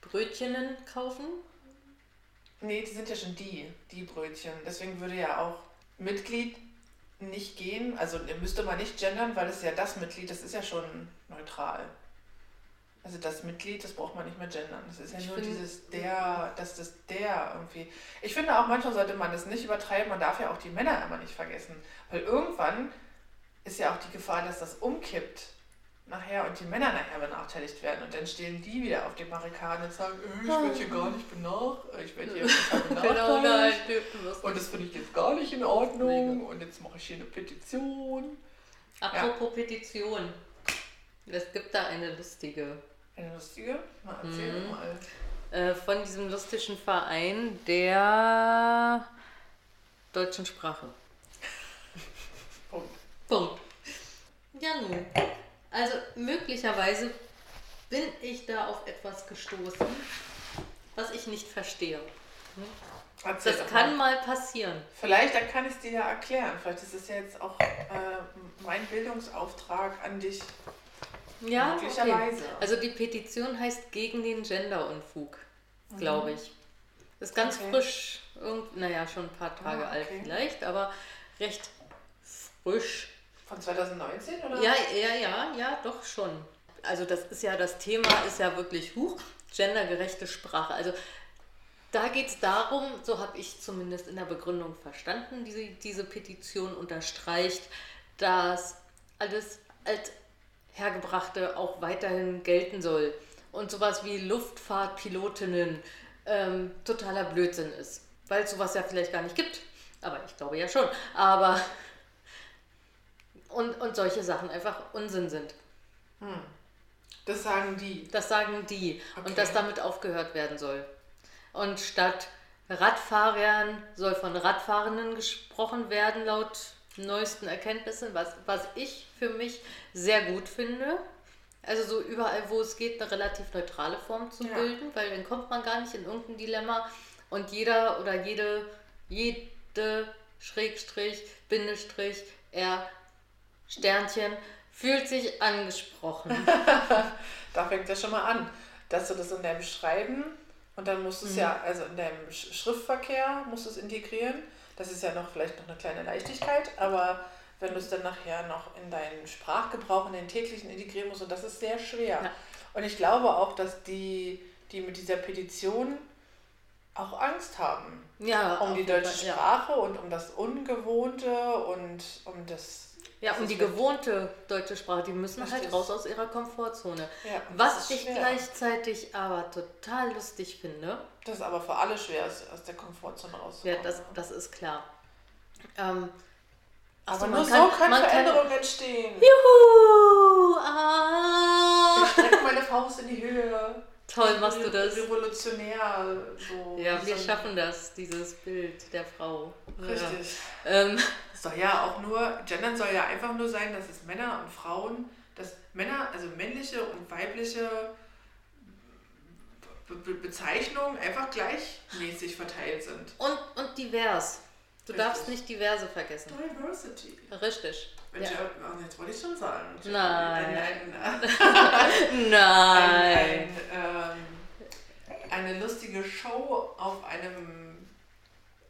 Brötchenen kaufen. Nee, die sind ja schon die, die Brötchen. Deswegen würde ja auch Mitglied nicht gehen. Also müsste man nicht gendern, weil es ja das Mitglied, das ist ja schon neutral. Also das Mitglied, das braucht man nicht mehr gendern. Das ist ja Ich nur dieses der, dass das der irgendwie. Ich finde auch manchmal sollte man das nicht übertreiben. Man darf ja auch die Männer immer nicht vergessen. Weil irgendwann ist ja auch die Gefahr, dass das umkippt nachher und die Männer nachher benachteiligt werden. Und dann stehen die wieder auf den Barrikaden und sagen, äh, ich werde hier gar nicht benachteiligt. Ich werde hier total Genau, nein, benachteiligt. Und das finde ich jetzt gar nicht in Ordnung. Und jetzt mache ich hier eine Petition. Apropos Petition. Es gibt da eine lustige. Eine lustige? Mal erzähl Mhm. mal. Äh, von diesem lustigen Verein der deutschen Sprache. Punkt. Ja, nun. Also möglicherweise bin ich da auf etwas gestoßen, was ich nicht verstehe. Erzähl Das kann mal. mal passieren. Vielleicht, dann kann ich es dir ja erklären. Vielleicht ist es ja jetzt auch äh, mein Bildungsauftrag an dich. Ja, okay. Möglicherweise. Also die Petition heißt gegen den Genderunfug, glaube ich. Ist ganz Mhm. Okay. frisch, irgend, naja, schon ein paar Tage Ah, alt okay. vielleicht, aber recht frisch. Von 2019 oder? Ja, ja, ja, ja, doch schon. Also das ist ja, das Thema ist ja wirklich hoch, gendergerechte Sprache. Also da geht es darum, so habe ich zumindest in der Begründung verstanden, diese, diese Petition unterstreicht, dass alles als Hergebrachte auch weiterhin gelten soll. Und sowas wie Luftfahrtpilotinnen ähm, totaler Blödsinn ist. Weil es sowas ja vielleicht gar nicht gibt. Aber ich glaube ja schon. Aber und, und solche Sachen einfach Unsinn sind. Das sagen die. Das sagen die. Okay. Und dass damit aufgehört werden soll. Und statt Radfahrern soll von Radfahrenden gesprochen werden, laut neuesten Erkenntnissen, was, was ich für mich sehr gut finde. Also so überall, wo es geht, eine relativ neutrale Form zu Ja. bilden, weil dann kommt man gar nicht in irgendein Dilemma und jeder oder jede, jede Schrägstrich, Bindestrich, R, Sternchen fühlt sich angesprochen. Da fängt ja schon mal an, dass du das in deinem Schreiben und dann musst du es Mhm. ja, also in deinem Sch- Schriftverkehr musst du es integrieren. Das ist ja noch vielleicht noch eine kleine Leichtigkeit, aber wenn du es dann nachher noch in deinen Sprachgebrauch, in den täglichen integrieren musst, und das ist sehr schwer. Ja. Und ich glaube auch, dass die, die mit dieser Petition auch Angst haben Ja, um die deutsche Fall, ja. Sprache und um das Ungewohnte und um das. Ja, ist die gewohnte deutsche Sprache, die müssen halt Richtig. raus aus ihrer Komfortzone. Ja, und Was ich schwer. gleichzeitig aber total lustig finde, Das ist aber für alle schwer, aus der Komfortzone ja, rauszukommen. das, das ist klar. Ähm, ach aber nur man so kann- können man kann- Veränderungen entstehen. Juhu! Ah! Ich strecke meine Faust in die Höhe. Toll machst du das. Revolutionär. So, Ja, wir schaffen das, dieses Bild der Frau. Richtig. Ja. Ähm, soll ja auch nur, Gendern soll ja einfach nur sein, dass es Männer und Frauen, dass Männer, also männliche und weibliche Be Be Bezeichnungen einfach gleichmäßig verteilt sind. und, und divers. Du Richtig. darfst nicht diverse vergessen. Diversity. Richtig. Mensch, Ja. jetzt wollte ich schon sagen. Nein. Ein, ein, Nein. ein, ähm, eine lustige Show auf einem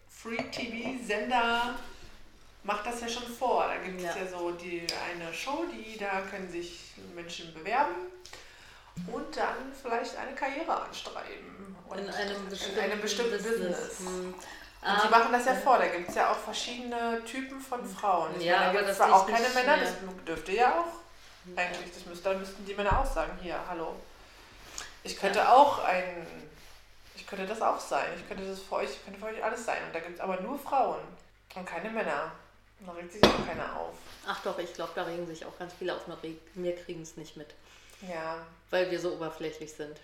Free-TV-Sender macht das ja schon vor. Da gibt es Ja. ja. so die, eine Show, die da können sich Menschen bewerben und dann vielleicht eine Karriere anstreben. In einem bestimmten, in einem bestimmten Business. Hm. Und die machen das ja vor, da gibt es ja auch verschiedene Typen von Frauen. Ich Ja, meine, da aber gibt es das zwar auch keine Männer, das dürfte ja auch. Eigentlich, das müsste, dann müssten die Männer auch sagen, hier, hallo. Ich könnte auch ein, ich könnte das auch sein. Ich könnte das für euch, ich könnte für euch alles sein. Und da gibt es aber nur Frauen und keine Männer. Da regt sich auch keiner auf. Ach doch, ich glaube, da regen sich auch ganz viele auf. nur Wir kriegen es nicht mit, Ja, weil wir so oberflächlich sind.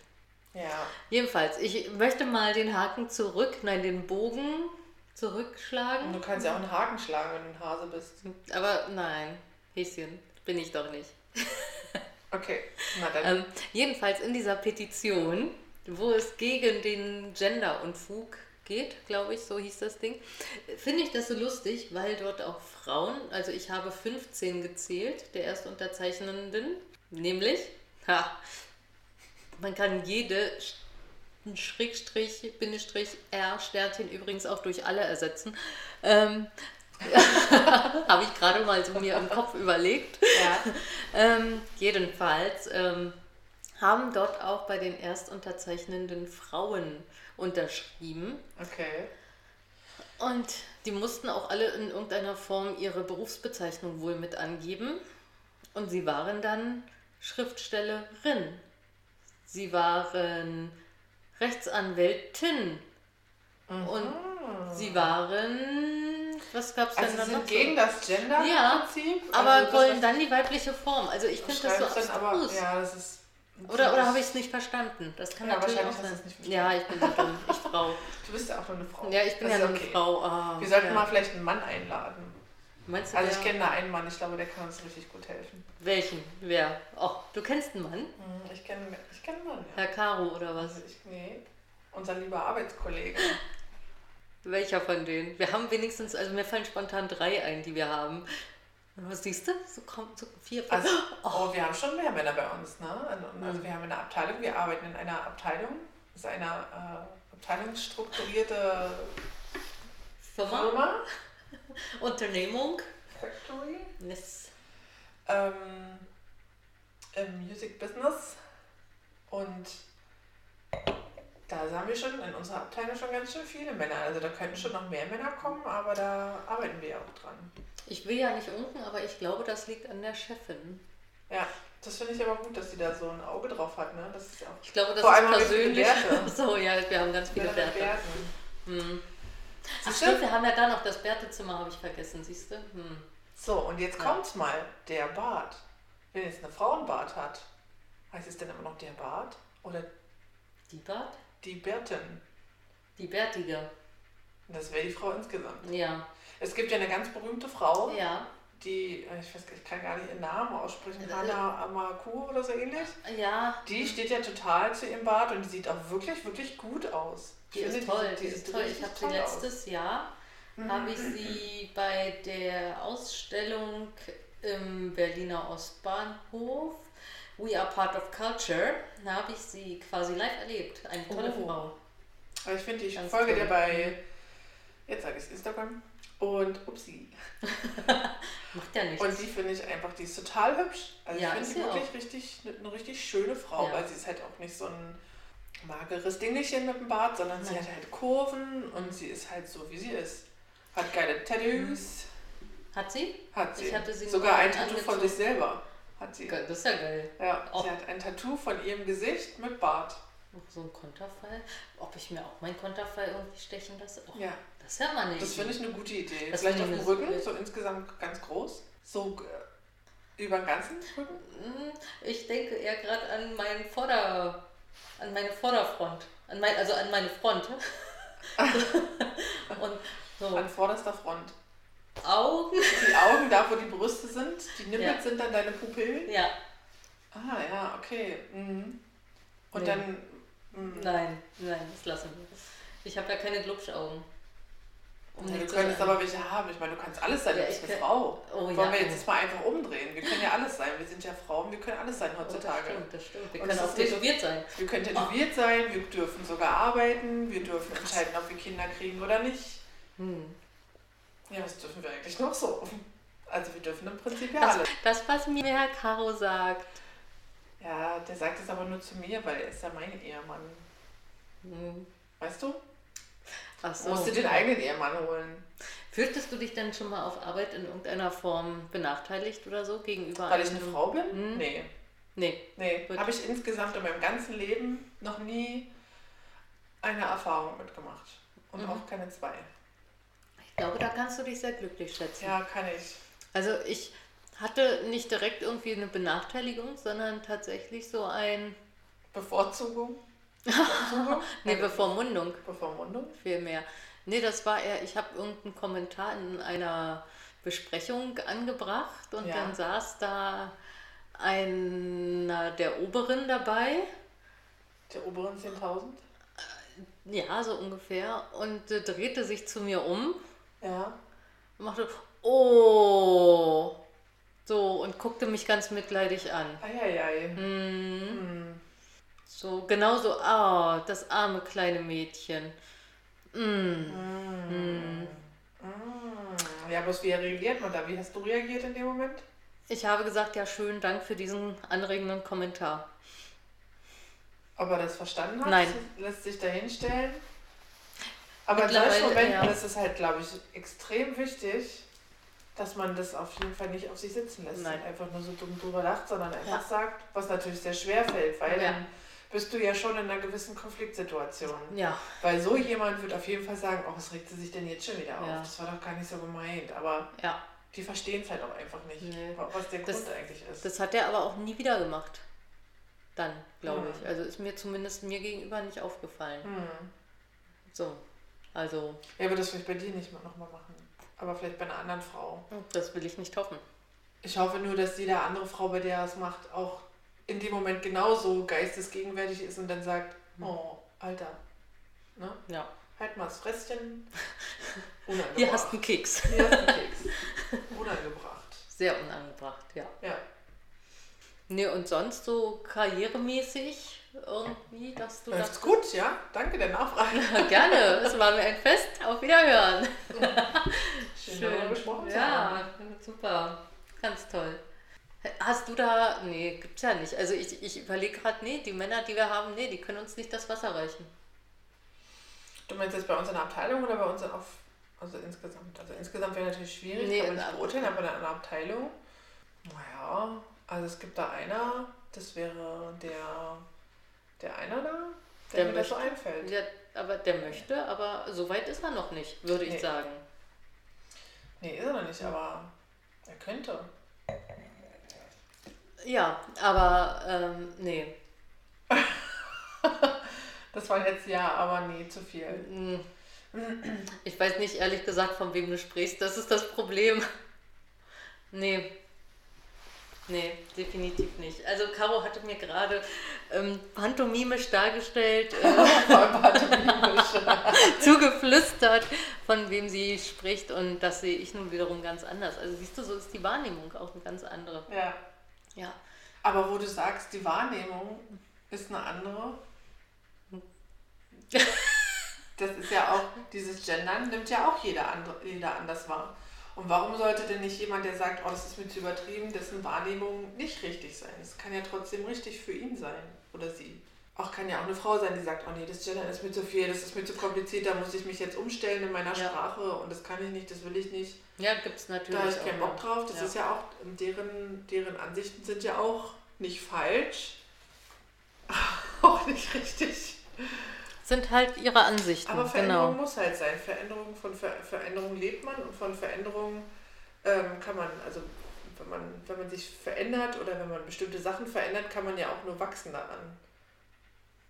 Ja. Jedenfalls, ich möchte mal den Haken zurück, nein, den Bogen Und zurückschlagen. du kannst ja auch einen Haken schlagen, wenn du ein Hase bist. Aber nein, Häschen, bin ich doch nicht. Okay, na dann. Ähm, jedenfalls in dieser Petition, wo es gegen den Gender-Unfug geht, glaube ich, so hieß das Ding, finde ich das so lustig, weil dort auch Frauen, also ich habe 15 gezählt, der Erstunterzeichnenden, nämlich, ha, man kann jede Sch- Schrägstrich, Bindestrich, R, Sternchen übrigens auch durch alle ersetzen. Ähm, habe ich gerade mal so mir im Kopf überlegt. Ja. Ähm, jedenfalls ähm, haben dort auch bei den Erstunterzeichnenden Frauen unterschrieben. Okay. Und die mussten auch alle in irgendeiner Form ihre Berufsbezeichnung wohl mit angeben. Und sie waren dann Schriftstellerin. Sie waren Rechtsanwältin. Und sie waren. Was gab es denn Also dann sie noch? sind so? gegen das Gender-Prinzip. Aber also wollen dann die weibliche Form. Also ich finde das so abstrus. ja, das ist... Oder, oder habe ich es nicht verstanden? Das kann Ja, natürlich auch wahrscheinlich sein. ja, ich bin so dumm. Ich Frau. Du bist ja auch nur eine Frau. Ja, ich bin Das ja ist nur eine okay. Frau. Ah, Wir sollten ja. mal vielleicht einen Mann einladen. Meinst du, Also ich kenne da einen Mann, ich glaube, der kann uns richtig gut helfen. welchen? Wer? Oh, du kennst einen Mann? Hm, Ich kenne ich kenn einen Mann, ja. Herr Caro oder was? Also ich, nee, unser lieber Arbeitskollege. Welcher von denen? Wir haben wenigstens, also mir fallen spontan drei ein, die wir haben. Was siehst du? So kommt so vier, fünf. Also, oh, wir haben schon mehr Männer bei uns, ne? Also wir haben eine Abteilung, wir arbeiten in einer Abteilung. Das ist eine äh, abteilungsstrukturierte Firma, Firma. Unternehmung. Factory. Yes. ähm, im Music Business und da haben wir schon in unserer Abteilung schon ganz schön viele Männer. Also da könnten schon noch mehr Männer kommen, aber da arbeiten wir auch dran. Ich will ja nicht unken, aber ich glaube, das liegt an der Chefin. Ja, das finde ich aber gut, dass sie da so ein Auge drauf hat. Ne? Das ist ja auch Ich glaube, das Vor allem ist viele persönlich. So, ja, wir haben ganz viele Werte. Hm. Ach stimmt, wir haben ja da noch das Bärtezimmer, habe ich vergessen, siehst du? Hm. So, und jetzt Ja. kommt's mal, der Bart. Wenn jetzt eine Frau einen Bart hat, heißt es denn immer noch der Bart oder Die Bart? die Bärtin? Die Bärtige. Das wäre die Frau insgesamt. Ja. Es gibt ja eine ganz berühmte Frau, Ja. Die, äh, ich weiß ich kann gar nicht ihren Namen aussprechen, Äh, Hannah Amaku oder so ähnlich. Ja. Die steht ja total zu ihrem Bart und die sieht auch wirklich, wirklich gut aus. Die Ich ist toll, sieht- die ist toll. Ich habe sie toll aus. letztes Jahr, habe ich sie bei der Ausstellung im Berliner Ostbahnhof We Are Part of Culture, da habe ich sie quasi live erlebt. Eine tolle Oh. Frau. Aber ich finde, ich Ganz folge toll. dir bei, jetzt sage ich Instagram und upsi. Macht ja nichts. Und die finde ich einfach, die ist total hübsch. Also Ja, ich finde sie sie wirklich richtig, eine richtig schöne Frau, Ja. weil sie ist halt auch nicht so ein mageres Dingelchen mit dem Bart, sondern sie Nein. hat halt Kurven und sie ist halt so, wie sie ist. Hat geile Tattoos, Hat sie? hat sie. Sie Sogar ein Tattoo von angezogen. sich selber hat sie. Das ist ja geil. Ja, Oh. sie hat ein Tattoo von ihrem Gesicht mit Bart. So ein Konterfall. Ob ich mir auch meinen Konterfall irgendwie stechen lasse? Och, Ja. Das ja mal nicht. Das finde ich eine gute Idee. Das Vielleicht auf dem Rücken, so insgesamt ganz groß. So äh, über den ganzen Rücken. Hm, Ich denke eher gerade an meinen Vorder... an meine Vorderfront. An mein, also an meine Front. Und so An vorderster Front. Augen. Die Augen, da wo die Brüste sind, die Nippel Ja. sind dann deine Pupillen. Ja, Ah ja, okay. Mhm. Und Nee. dann. mhm. nein, nein, das lassen wir. Ich habe ja keine Glubschaugen. Ja, du könntest aber welche haben. Ich meine, du kannst alles sein, du bist eine Frau. Oh, Wollen ja, wir oh. jetzt das mal einfach umdrehen? Wir können ja alles sein. Wir sind ja Frauen, wir können alles sein Oh, das heutzutage. stimmt, das stimmt. Wir Und können auch tätowiert sein. Wir können tätowiert sein, wir dürfen sogar arbeiten, wir dürfen entscheiden, ob wir Kinder kriegen oder nicht. Hm. Ja, was dürfen wir eigentlich noch so? Also wir dürfen im Prinzip ja Das, alles. das, was mir Herr Caro sagt. Ja, der sagt es aber nur zu mir, weil er ist ja mein Ehemann. Hm. Weißt du? Ach Du musst dir den eigenen Ehemann holen. Fühltest du dich denn schon mal auf Arbeit in irgendeiner Form benachteiligt oder so gegenüber Weil ich eine Frau bin? Hm. Nee. Nee. Nee, habe ich insgesamt in meinem ganzen Leben noch nie eine Erfahrung mitgemacht. Und Mhm. auch keine zwei. Ich glaube, da kannst du dich sehr glücklich schätzen. Ja, kann ich. Also ich hatte nicht direkt irgendwie eine Benachteiligung, sondern tatsächlich so ein, Bevorzugung? Nee, Bevormundung Bevormundung? vielmehr. Nee, das war eher, ich habe irgendeinen Kommentar in einer Besprechung angebracht und Ja. dann saß da einer der Oberen dabei, Der oberen 10.000? ja, so ungefähr, und äh, drehte sich zu mir um Ja. und machte, oh, so, und guckte mich ganz mitleidig an. Eieiei. Hm. Hm. So, genauso, ah, das arme kleine Mädchen. Mm. Hm. Ja, bloß wie reagiert man da? Wie hast du reagiert in dem Moment? Ich habe gesagt, ja, schönen Dank für diesen anregenden Kommentar. Ob er das verstanden hat? Nein. Lässt sich da hinstellen? Aber in solchen Momenten ja. ist es halt, glaube ich, extrem wichtig, dass man das auf jeden Fall nicht auf sich sitzen lässt Nein. und einfach nur so dumm drüber lacht, sondern einfach Ja. sagt, was natürlich sehr schwer fällt, weil Ja. dann bist du ja schon in einer gewissen Konfliktsituation. Ja, Weil so jemand wird auf jeden Fall sagen, oh, was regt sie sich denn jetzt schon wieder auf? Ja. Das war doch gar nicht so gemeint. Aber ja. die verstehen es halt auch einfach nicht, Nee. was der Das- Grund eigentlich ist. Das hat er aber auch nie wieder gemacht. Dann, glaube Hm. ich. Also ist mir zumindest mir gegenüber nicht aufgefallen. Hm. So, also, Er wird das vielleicht bei dir nicht nochmal machen. Aber vielleicht bei einer anderen Frau. das will ich nicht hoffen. Ich hoffe nur, dass jede andere Frau, bei der er es macht, auch in dem Moment genauso geistesgegenwärtig ist und dann sagt, Hm. oh, Alter, ne? Ja. halt mal das Fresschen. Unangebracht. Hier hast du einen Keks. Hier hast du einen Keks. Unangebracht. Sehr unangebracht, ja. Ja. Nee, und sonst so karrieremäßig irgendwie, dass du Läuft's das. gut, ja? Danke der Nachfrage. Gerne, es war mir ein Fest. Auf Wiederhören. Schön, darüber gesprochen Ja, super. Ganz toll. Hast du da. Nee, gibt's ja nicht. Also ich, ich überlege gerade, nee, die Männer, die wir haben, nee, die können uns nicht das Wasser reichen. Du meinst jetzt bei uns in der Abteilung oder bei uns auf, also insgesamt? Also insgesamt wäre natürlich schwierig, Nee, kann man nicht der beurteilen, aber in einer Abteilung, naja, also es gibt da einer, das wäre der, der einer da, der, Der mir das so einfällt. Ja, aber der möchte, aber so weit ist er noch nicht, würde ich Nee. sagen. Nee, ist er noch nicht, aber er könnte. Ja, aber ähm, nee. Das war jetzt ja, aber nee, zu viel. Mm. Ich weiß nicht ehrlich gesagt, von wem du sprichst. Das ist das Problem. Nee. Nee, definitiv nicht. Also Caro hatte mir gerade ähm, pantomimisch dargestellt, äh, zugeflüstert, von wem sie spricht und das sehe ich nun wiederum ganz anders. Also siehst du, so ist die Wahrnehmung auch eine ganz andere. ja. Ja. Aber wo du sagst, die Wahrnehmung ist eine andere. Das ist ja auch, dieses Gendern nimmt ja auch jeder, andere, jeder anders wahr. Und warum sollte denn nicht jemand, der sagt, oh, das ist mir zu übertrieben, dessen Wahrnehmung nicht richtig sein? Es kann ja trotzdem richtig für ihn sein oder sie. Auch kann ja auch eine Frau sein, die sagt, oh nee, das Gendern ist mir zu viel, das ist mir zu kompliziert, da muss ich mich jetzt umstellen in meiner Ja. Sprache und das kann ich nicht, das will ich nicht. Ja, gibt es natürlich. Da habe ich keinen. Bock drauf. Das Ja. ist ja auch, deren, deren Ansichten sind ja auch nicht falsch. auch nicht richtig. Sind halt ihre Ansichten. Aber Veränderung genau. muss halt sein. Veränderung von Ver Veränderung lebt man und von Veränderung ähm, kann man, also wenn man, wenn man sich verändert oder wenn man bestimmte Sachen verändert, kann man ja auch nur wachsen daran.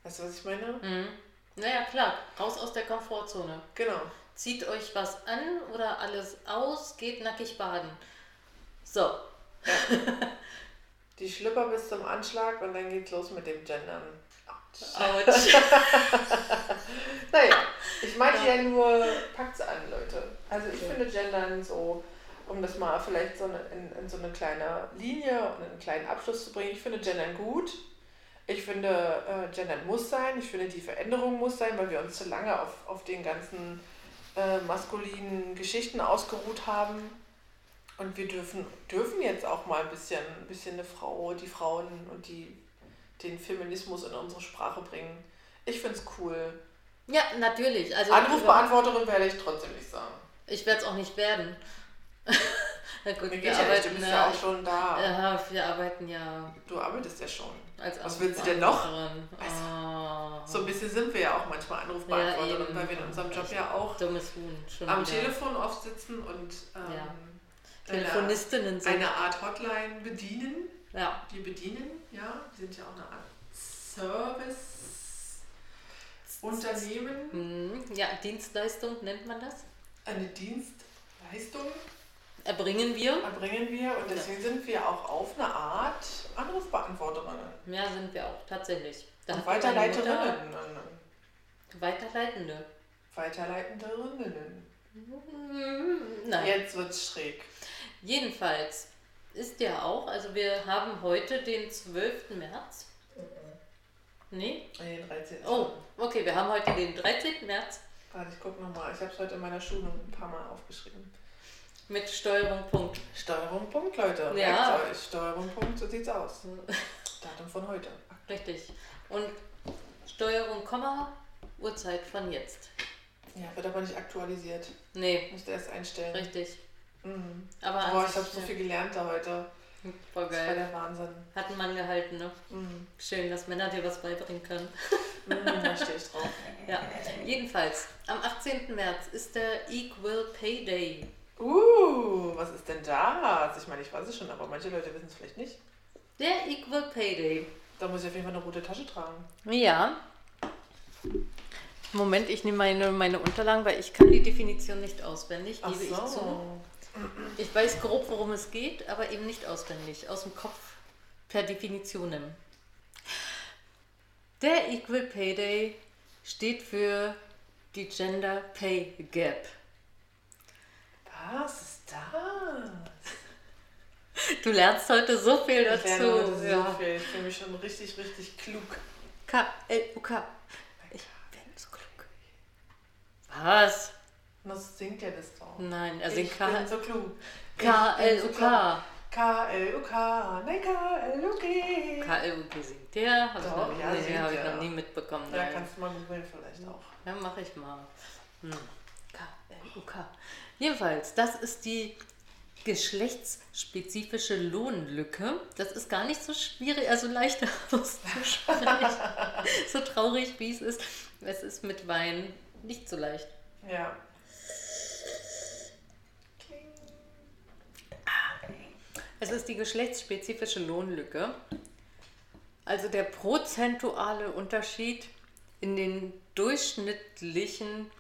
Weißt du, was ich meine? Mhm. Naja, klar, raus aus der Komfortzone. Genau. Zieht euch was an oder alles aus, geht nackig baden. So, Die Schlüpper bis zum Anschlag und dann geht's los mit dem Gendern. Autsch. Naja, ich meinte ja, nur, packt's an, Leute. Also ich finde Gendern so, um das mal vielleicht so eine, in, in so eine kleine Linie und einen kleinen Abschluss zu bringen, ich finde Gendern gut. Ich finde, äh, Gendern muss sein. Ich finde, die Veränderung muss sein, weil wir uns zu lange auf, auf den ganzen äh, maskulinen Geschichten ausgeruht haben. Und wir dürfen, dürfen jetzt auch mal ein bisschen, ein bisschen eine Frau, die Frauen und die, den Feminismus in unsere Sprache bringen. Ich finde es cool. ja, natürlich. Also Anrufbeantworterin werde ich trotzdem nicht sagen. ich werde es auch nicht werden. Na gut, wir geht ja du arbeiten bist ja, ja auch schon da. äh, wir arbeiten ja Du arbeitest ja schon. als Was willst du denn noch? Anruferin. Oh, So ein bisschen sind wir ja auch manchmal Anrufbeantworter, Ja, weil wir in unserem Job ja auch Huhn. Am wieder. Telefon oft sitzen und ähm, Ja. Telefonistinnen sind. eine Art Hotline bedienen. ja. Die bedienen, ja, die sind ja auch eine Art Service-Unternehmen, Hm, ja, Dienstleistung nennt man das. eine Dienstleistung Erbringen wir. erbringen wir und deswegen sind wir auch auf eine Art Anrufbeantworterinnen Ja, sind wir auch, tatsächlich. Da und Weiterleiterinnen. Weiterleitende. Weiterleitenderinnen. Hm, Nein. Jetzt wird's schräg. Jedenfalls ist ja auch, also wir haben heute den 12. März. Nee? Nee, Den 13. Oh, okay, wir haben heute den 13. März Warte, ich guck nochmal. Ich habe es heute in meiner Schulung ein paar Mal aufgeschrieben. Mit Steuerung Punkt. Steuerung Punkt, Leute. Ja. Euch. Steuerung Punkt, so sieht's aus. Datum von heute. Richtig. Und Steuerung Komma, Uhrzeit von jetzt. Ja, wird aber nicht aktualisiert. Nee, Musst du erst einstellen. richtig. Mhm. Aber Boah, ich habe so viel gelernt da heute. Voll Das war geil. der Wahnsinn. Hat ein Mann gehalten, ne? Mhm. Schön, dass Männer dir was beibringen können. Mhm, da stehe ich drauf. Ja, jedenfalls, am 18. März ist der Equal Pay Day. Uh, was ist denn das? Ich meine, ich weiß es schon, aber manche Leute wissen es vielleicht nicht. Der Equal Pay Day. Da muss ich auf jeden Fall eine rote Tasche tragen. Ja. Moment, ich nehme meine, meine Unterlagen, weil ich kann die Definition nicht auswendig, Ach gebe ich zu. so. Ich weiß grob, worum es geht, aber eben nicht auswendig, aus dem Kopf per Definitionen. Der Equal Pay Day steht für die Gender Pay Gap. Was ist das? Du lernst heute so viel Ich lerne dazu. heute so ja. viel. Ich fühle mich schon richtig, richtig klug. K-L-U-K. Ich bin so klug. Was? Das singt ja das doch. Nein, er ich singt klug. Ich bin so K-L-U-K. K-L-U-K. Nein, K-L-U-G. K-L-U-K singt der? Habe ich, Doch, noch, ja, nee, singt hab ich er. noch nie mitbekommen. Ja, Nein. kannst du mal googeln vielleicht auch. Ja, mache ich mal. Hm. K-L-U-K. Jedenfalls, das ist die geschlechtsspezifische Lohnlücke. Das ist gar nicht so schwierig, also leicht auszusprechen. so traurig wie es ist. Es ist mit Wein nicht so leicht. Ja. Es ist die geschlechtsspezifische Lohnlücke. Also der prozentuale Unterschied in den durchschnittlichen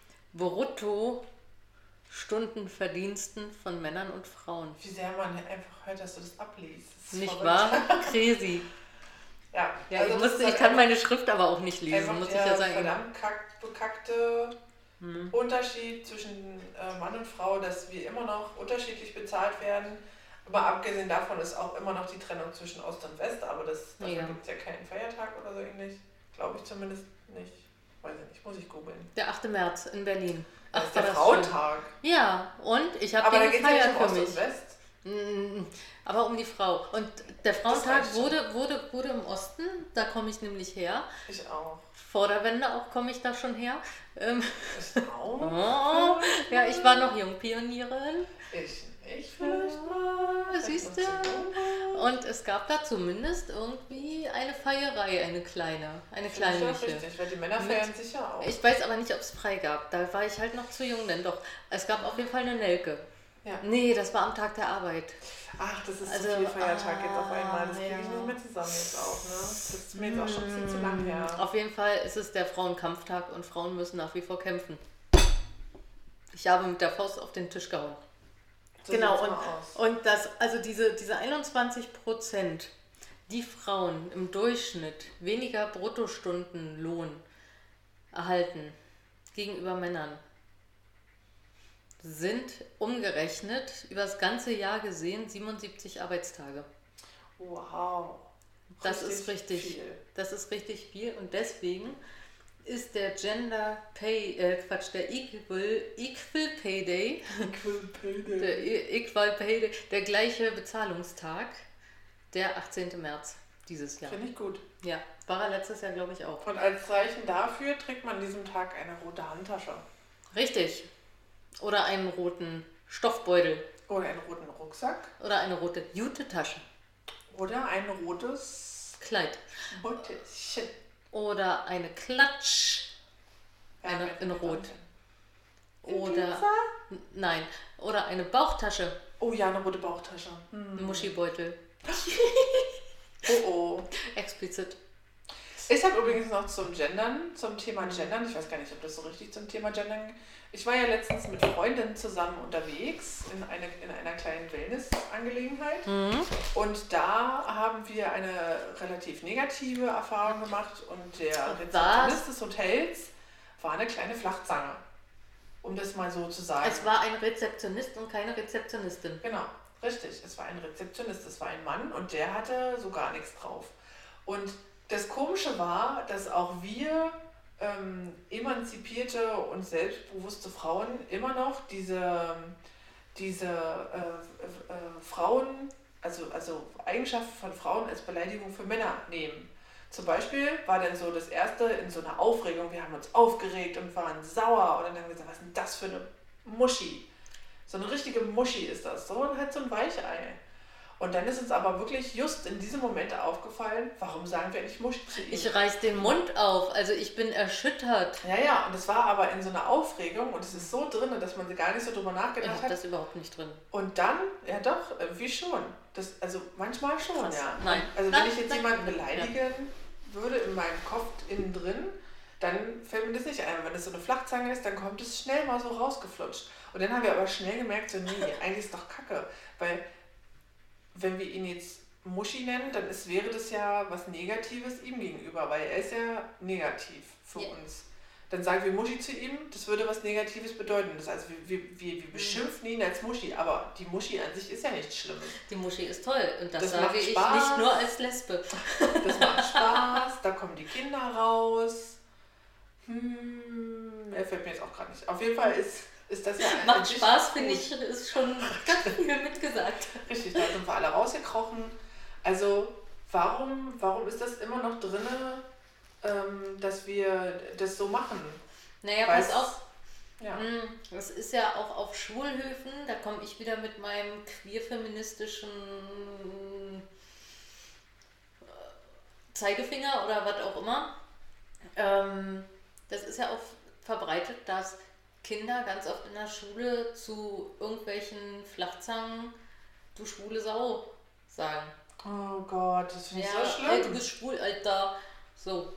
Brutto-Stundenverdiensten von Männern und Frauen. Wie sehr man einfach hört, dass du das abliest. Das Nicht verrückt. wahr? Crazy. Ja, Ja, also ich, musste, ich halt kann meine Schrift aber auch nicht lesen, muss ich der ja sagen. verdammt kack, bekackte Hm. Unterschied zwischen äh, Mann und Frau, dass wir immer noch unterschiedlich bezahlt werden. Aber abgesehen davon ist auch immer noch die Trennung zwischen Ost und West, aber das, dafür Ja. gibt es ja keinen Feiertag oder so ähnlich. Glaube ich zumindest nicht. Weiß ich nicht, muss ich googeln. Der 8. März in Berlin. Das ist der Frauentag. Ja, und ich habe den ja gefeiert um für mich. Mm, Aber um die Frau. Und der Frauentag wurde, wurde, wurde im Osten, da komme ich nämlich her. Ich auch. Vor der Wende auch komme ich da schon her. Ähm, Ich auch. oh, ja, ich war noch Jungpionierin. Ich nicht vielleicht mal. Siehst du? Und es gab da zumindest irgendwie eine Feierei, eine kleine, eine ich auch kleinliche. richtig, weil die Männer Mit- feiern sicher auch. Ich weiß aber nicht, ob es frei gab. Da war ich halt noch zu jung, denn doch. Es gab auf jeden Fall eine Nelke. Ja. Nee, das war am Tag der Arbeit. Ach, das ist Also, zu viel Feiertag jetzt auf einmal. Das ah, kriege ich nicht mehr zusammen jetzt auch. Ne? Das ist mir jetzt auch schon ein bisschen zu lang her. Auf jeden Fall ist es der Frauenkampftag und Frauen müssen nach wie vor kämpfen. Ich habe mit der Faust auf den Tisch gehauen. So genau, und, und das, also diese, diese 21 Prozent, die Frauen im Durchschnitt weniger Bruttostundenlohn erhalten gegenüber Männern, sind umgerechnet über das ganze Jahr gesehen 77 Arbeitstage. Wow. Das ist richtig. Viel. Das ist richtig viel und deswegen ist der Gender Pay, äh Quatsch, der Equal, Equal Pay Day, der E- Equal Pay Day, der gleiche Bezahlungstag, der 18. März dieses Jahr. Finde ich gut. Ja, war er letztes Jahr, glaube ich, auch. Und als Zeichen dafür trägt man an diesem Tag eine rote Handtasche. Richtig. Oder einen roten Stoffbeutel. Oder einen roten Rucksack. Oder eine rote Jute-Tasche. Oder ein rotes Kleid. Beutelchen. Oder eine Klatsch. Eine in Rot. Oder. Nein. Oder eine Bauchtasche. Oh ja, eine rote Bauchtasche. Hm. Ein Muschibeutel. Oh oh. Explizit. Ich habe übrigens noch zum Gendern, zum Thema Gendern, ich weiß gar nicht, ob das so richtig zum Thema Gendern. Ich war ja letztens mit Freundinnen zusammen unterwegs in, eine, in einer kleinen Wellness-Angelegenheit. Und da haben wir eine relativ negative Erfahrung gemacht und der Rezeptionist des Hotels war eine kleine Flachzange. Um das mal so zu sagen. Es war ein Rezeptionist und keine Rezeptionistin. Genau, richtig. Es war ein Rezeptionist, es war ein Mann und der hatte so gar nichts drauf. Und das Komische war, dass auch wir ähm, emanzipierte und selbstbewusste Frauen immer noch diese, diese äh, äh, Frauen, also, also Eigenschaften von Frauen als Beleidigung für Männer nehmen. Zum Beispiel war dann so das erste in so einer Aufregung, wir haben uns aufgeregt und waren sauer und dann haben wir gesagt, was ist denn das für eine Muschi? So eine richtige Muschi ist das, so und halt so ein Weichei. Und dann ist uns aber wirklich just in diesem Moment aufgefallen, warum sagen wir nicht Muschi zu ihm? Ich reiß den Mund auf. Also ich bin erschüttert. ja, ja, und es war aber in so einer Aufregung und es ist so drin, dass man gar nicht so drüber Ich nachgedacht habe hat. das überhaupt nicht drin. Und dann, ja doch, wie schon. Das, also manchmal schon, Krass. ja. Nein. Also Nein, wenn ich jetzt nein. jemanden beleidigen würde in meinem Kopf innen drin, dann fällt mir das nicht ein. Wenn es so eine Flachzange ist, dann kommt es schnell mal so rausgeflutscht. Und dann haben wir aber schnell gemerkt, so nee, eigentlich ist doch Kacke. Weil wenn wir ihn jetzt Muschi nennen, dann ist, wäre das ja was Negatives ihm gegenüber, weil er ist ja negativ für Ja. uns. Dann sagen wir Muschi zu ihm, das würde was Negatives bedeuten. Das heißt, wir, wir, wir, Mhm. beschimpfen ihn als Muschi, aber die Muschi an sich ist ja nichts Schlimmes. Die Muschi ist toll. Und das, Das sage macht ich Spaß. nicht nur als Lesbe. Das macht Spaß, da kommen die Kinder raus. Hm, er fällt mir jetzt auch gerade nicht. Auf jeden Fall ist, ist das ja Macht Spaß, finde ich, ist schon ganz viel mitgesagt. Richtig, da sind wir alle rausgekrochen. Also, warum, warum ist das immer noch drin, ähm, dass wir das so machen? Naja, Weil's- pass auf. Ja. Mm, Das ist ja auch auf Schulhöfen, da komme ich wieder mit meinem queer-feministischen äh, Zeigefinger oder was auch immer. Ähm, das ist ja auch verbreitet, dass Kinder ganz oft in der Schule zu irgendwelchen Flachzangen du schwule Sau sagen. Oh Gott, das finde ich Ja, so ey, du schlimm. bist schwul, Alter. So.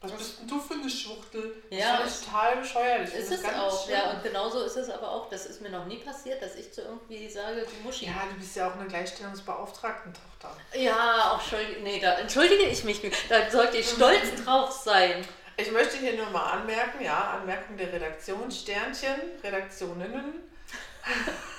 Was bist denn du für eine Schwuchtel? Ja, das ist total bescheuert. Ich finde Ist es ganz auch, schlimm. ja, und genauso ist es aber auch, das ist mir noch nie passiert, dass ich zu irgendwie sage, du Muschi. Ja, du bist ja auch eine Gleichstellungsbeauftragten-Tochter. Ja, auch entschuldige, nee, da entschuldige ich mich. Da sollte ich stolz drauf sein. Ich möchte hier nur mal anmerken, ja, Anmerkung der Redaktion, Sternchen, Redaktioninnen.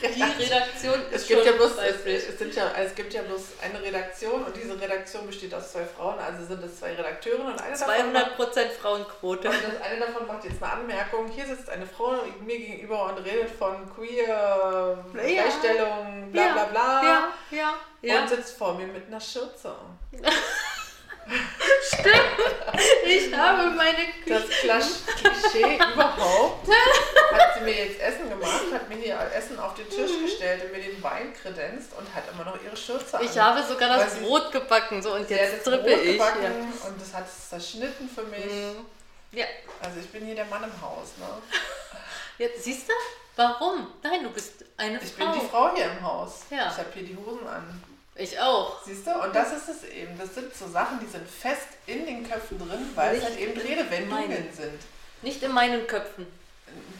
Die Redaktion Es gibt, ja bloß, es, es, sind ja, es gibt ja bloß eine Redaktion und diese Redaktion besteht aus zwei Frauen, also sind es zwei Redakteurinnen und eine davon, macht, 200% Frauenquote. und das, eine davon macht jetzt eine Anmerkung. Hier sitzt eine Frau mir gegenüber und redet von queer, Gleichstellung, bla bla bla. Ja, ja, ja. Und sitzt vor mir mit einer Schürze. ich habe meine Das Küche. Klasch- Klischee überhaupt. Hat sie mir jetzt Essen gemacht, hat mir hier Essen auf den Tisch gestellt und mir den Wein kredenzt und hat immer noch ihre Schürze an. Ich habe sogar das Brot gebacken, so und jetzt das trippe Brot ich. gebacken Ja. und das hat es zerschnitten für mich. Mhm. ja, Also ich bin hier der Mann im Haus. Ne? jetzt siehst du, warum? Nein, du bist eine Ich Frau. bin die Frau hier im Haus. Ja. Ich habe hier die Hosen an. Ich auch. Siehst du? Und das ist es eben. Das sind so Sachen, die sind fest in den Köpfen drin, weil es Nicht halt eben Redewendungen sind. Nicht in meinen Köpfen.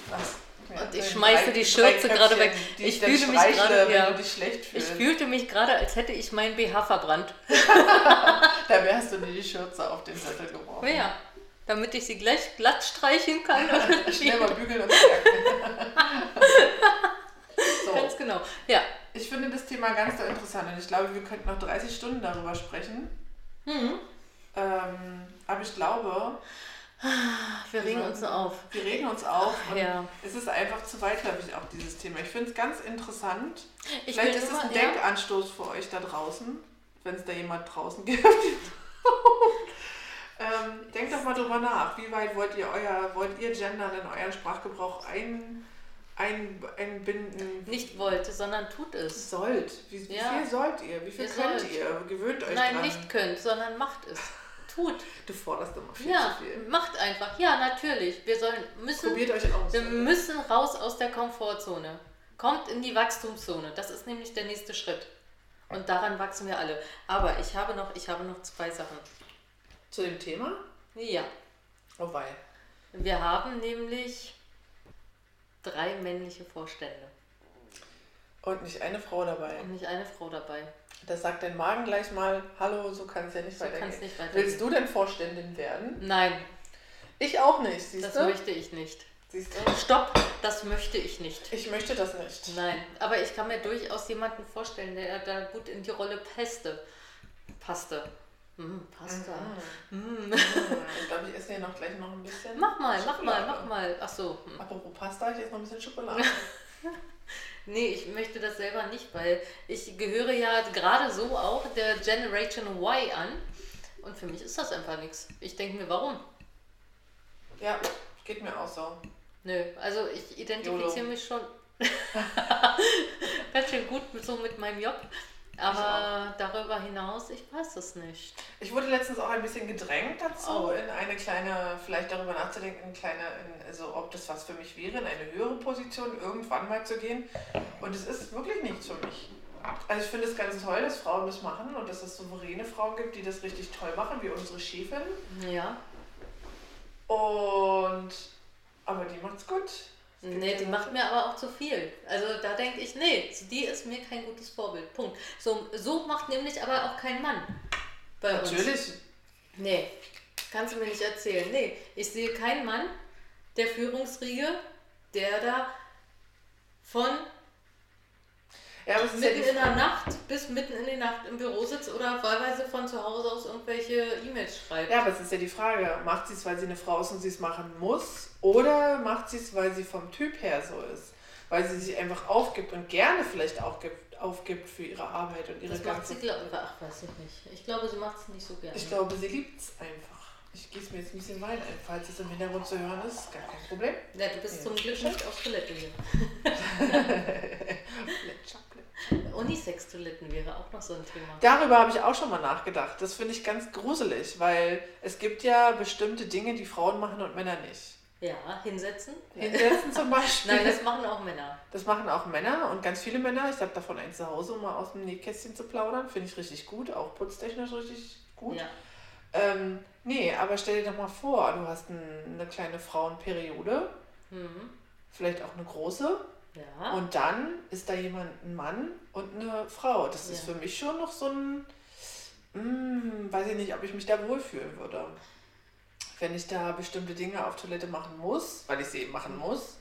Was? Ja, Und ich drei- schmeiße die drei Schürze gerade weg. Die Ich fühle mich gerade- wenn ja. du dich schlecht Ich fühlte mich gerade, als hätte ich mein BH verbrannt. Dabei hast du dir die Schürze auf den Zettel geworfen. Ja, damit ich sie gleich glatt streichen kann. Schnell mal bügeln und stärken. so, Ganz genau. Ja. Ich finde das Thema ganz so interessant und ich glaube, wir könnten noch 30 Stunden darüber sprechen. Mhm. Ähm, aber ich glaube, Wir regen uns nur auf. wir regen uns auf und Ja. es ist einfach zu weitläufig auch dieses Thema. Ich finde es ganz interessant. Ich Vielleicht ist es ein ja. Denkanstoß für euch da draußen, wenn es da jemand draußen gibt. ähm, denkt doch mal drüber nach. Wie weit wollt ihr euer, wollt ihr gendern in euren Sprachgebrauch ein, ein, einbinden. Nicht wollt, sondern tut es. Sollt. Wie, wie Ja. viel sollt ihr? Wie viel Ihr könnt sollt. ihr? Gewöhnt euch Nein, dran. nicht könnt, sondern macht es. Tut. Du forderst immer viel Ja, zu viel. macht einfach. Ja, natürlich. Wir sollen müssen Probiert euch aus. Wir müssen raus aus der Komfortzone. Kommt in die Wachstumszone. Das ist nämlich der nächste Schritt. Und daran wachsen wir alle. Aber ich habe noch, ich habe noch zwei Sachen. Zu dem Thema? Ja, Oh wei. wir haben nämlich drei männliche Vorstände Und nicht eine Frau dabei. und nicht eine Frau dabei. Da sagt dein Magen gleich mal, hallo, so kann es ja nicht So weitergehen. nicht weitergehen. Willst du denn Vorständin werden? Nein, Ich auch nicht, siehst das du? möchte ich nicht. Siehst du? Stopp, das möchte ich nicht. Ich möchte das nicht. Nein, aber ich kann mir durchaus jemanden vorstellen, der da gut in die Rolle passte. Passte. Hm, Pasta. Mhm. Ich glaube, ich esse hier noch gleich noch ein bisschen. Mach mal, mach mal, mach mal. Ach so. Hm. Apropos Pasta, ich esse noch ein bisschen Schokolade. Nee, ich möchte das selber nicht, weil ich gehöre ja gerade so auch der Generation Y an. Und für mich ist das einfach nichts. Ich denke mir, warum? ja, geht mir auch so. Nö, also ich identifiziere mich schon ganz schön gut so mit meinem Job. Aber darüber hinaus, ich weiß es nicht. Ich wurde letztens auch ein bisschen gedrängt dazu, Oh. in eine kleine, vielleicht darüber nachzudenken, in kleine, in, also ob das was für mich wäre, in eine höhere Position irgendwann mal zu gehen. Und es ist wirklich nichts für mich. Also ich finde es ganz toll, dass Frauen das machen und dass es souveräne Frauen gibt, die das richtig toll machen, wie unsere Chefin. Ja. Und aber die macht's gut. Nee, die macht mir aber auch zu viel. Also da denke ich, nee, die ist mir kein gutes Vorbild. Punkt. So, so macht nämlich aber auch kein Mann bei uns. Natürlich. Nee, kannst du mir nicht erzählen. Nee, ich sehe keinen Mann der Führungsriege, der da von Ja, aber es ist ja mitten die in der Nacht bis mitten in die Nacht im Büro sitzt oder wahlweise von zu Hause aus irgendwelche E-Mails schreibt. Ja, aber es ist ja die Frage, macht sie es, weil sie eine Frau ist und sie es machen muss, oder macht sie es, weil sie vom Typ her so ist? Weil sie sich einfach aufgibt und gerne vielleicht auch gibt, aufgibt für ihre Arbeit und ihre das macht ganze... sie, glaube ich, ach, weiß ich nicht. Ich glaube, sie macht es nicht so gerne. Ich glaube, sie liebt es einfach. Ich gieße mir jetzt ein bisschen Wein ein, falls es im Hintergrund zu hören ist, gar kein Problem. ja, du bist Ja. zum Glück nicht auf Toilette hier. Unisex-Toiletten wäre auch noch so ein Thema. Darüber habe ich auch schon mal nachgedacht. Das finde ich ganz gruselig, weil es gibt ja bestimmte Dinge, die Frauen machen und Männer nicht. Ja, hinsetzen. Hinsetzen zum Beispiel. Nein, das machen auch Männer. Das machen auch Männer und ganz viele Männer. Ich habe davon eins zu Hause, um mal aus dem Nähkästchen zu plaudern. Finde ich richtig gut, auch putztechnisch richtig gut. Ja. Ähm, nee, aber stell dir doch mal vor, du hast ein, eine kleine Frauenperiode, Mhm. vielleicht auch eine große, Ja. und dann ist da jemand, ein Mann und eine Frau. Das ist Ja. für mich schon noch so ein, mm, weiß ich nicht, ob ich mich da wohlfühlen würde. Wenn ich da bestimmte Dinge auf Toilette machen muss, weil ich sie eben machen muss.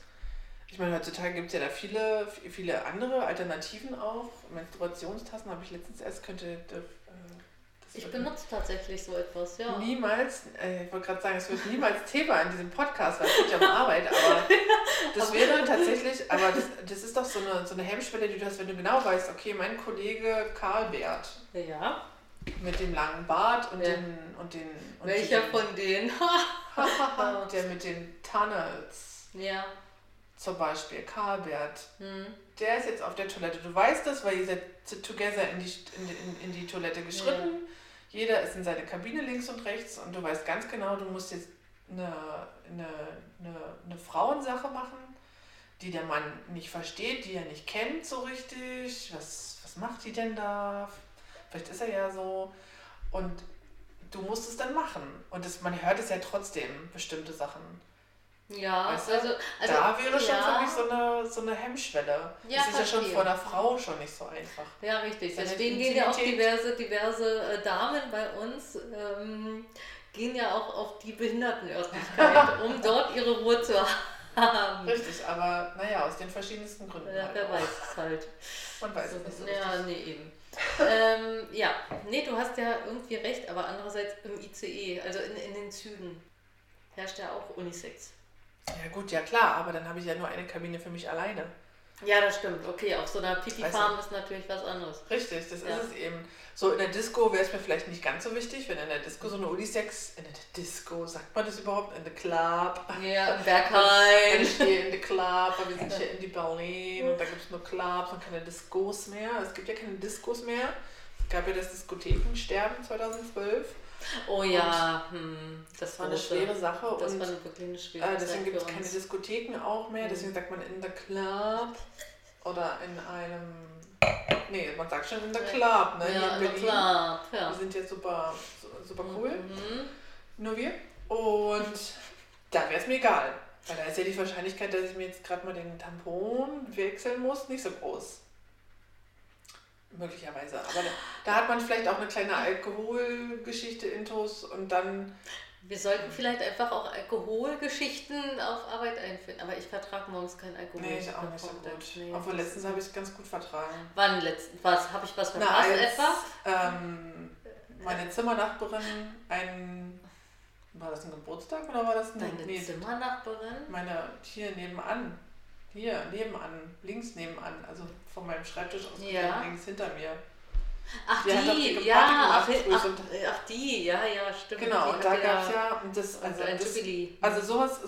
Ich meine, heutzutage gibt es ja da viele, viele andere Alternativen auch. Menstruationstassen habe ich letztens erst, könnte. Ich benutze tatsächlich so etwas, ja. Niemals, äh, ich wollte gerade sagen, es wird niemals Thema in diesem Podcast, weil es geht ja um Arbeit, aber das wäre tatsächlich, aber das, das ist doch so eine, so eine Hemmschwelle, die du hast, wenn du genau weißt, okay, mein Kollege Karl Bert Ja. mit dem langen Bart und Ja. den und den und Welcher den, von denen? der mit den Tunnels ja. zum Beispiel, Karl Bert, Hm. der ist jetzt auf der Toilette. Du weißt das, weil ihr seid together in die, in, in, in die Toilette geschritten. Jeder ist in seine Kabine links und rechts und du weißt ganz genau, du musst jetzt eine, eine, eine, eine Frauensache machen, die der Mann nicht versteht, die er nicht kennt so richtig. Was, was macht die denn da? Vielleicht ist er ja so. Und du musst es dann machen. Und das, man hört es ja trotzdem, bestimmte Sachen. Ja, Weißt du, also, also da wäre schon ja, für mich so eine, so eine Hemmschwelle. Ja, das ist ja schon vor der Frau schon nicht so einfach. Ja, richtig. Seine Deswegen gehen ja auch diverse, diverse äh, Damen bei uns, ähm, gehen ja auch auf die Behindertenörtlichkeit, um dort ihre Ruhe zu haben. Richtig, aber naja, aus den verschiedensten Gründen. Ja, halt wer auch. weiß es halt. Man weiß es nicht so Ja, richtig. nee, eben. ähm, ja, nee, du hast ja irgendwie recht, aber andererseits im ICE, also in, in den Zügen, herrscht ja auch Unisex. Ja gut, ja klar, aber dann habe ich ja nur eine Kabine für mich alleine. Ja, das stimmt. Okay, auf so einer Pipi-Farm ist natürlich was anderes. Richtig, das ja. ist es eben. So in der Disco wäre es mir vielleicht nicht ganz so wichtig, wenn in der Disco so eine Unisex, in der Disco, sagt man das überhaupt? In der Club. Ja, im Berghain. Ich stehe in der Club, wir sind hier in die Berlin und da gibt es nur Clubs und keine Discos mehr. Es gibt ja keine Discos mehr. Es gab ja das Diskothekensterben 2012. Oh ja, hm, das war eine schwere Sache. Das und, war wirklich eine schwere äh, Deswegen gibt es keine Diskotheken auch mehr, deswegen sagt man in der Club oder in einem. Nee, man sagt schon in der Club, ne? Ja, in Berlin. Club, ja. Wir sind jetzt super, super cool. Mhm. Nur wir. Und da wäre es mir egal. Weil da ist ja die Wahrscheinlichkeit, dass ich mir jetzt gerade mal den Tampon wechseln muss, nicht so groß. Möglicherweise. Aber da, hat man vielleicht auch eine kleine Alkoholgeschichte intus und dann. Wir sollten vielleicht einfach auch Alkoholgeschichten auf Arbeit einführen. Aber ich vertrage morgens kein Alkohol. Nee, ich auch nicht so gut. Nee, Obwohl letztens habe ich es ganz gut vertragen. Wann letztens? Was? Habe ich was verpasst etwa? Ähm, meine Zimmernachbarin ein. War das ein Geburtstag oder war das ein Deine nee, Zimmernachbarin? Meine hier nebenan hier, nebenan, links nebenan, also von meinem Schreibtisch aus ja. links hinter mir. Ach die, die ja, ach, ach, ach, die, ja, ja, stimmt. Genau, und da gab es ja, das, also, ein das, also sowas,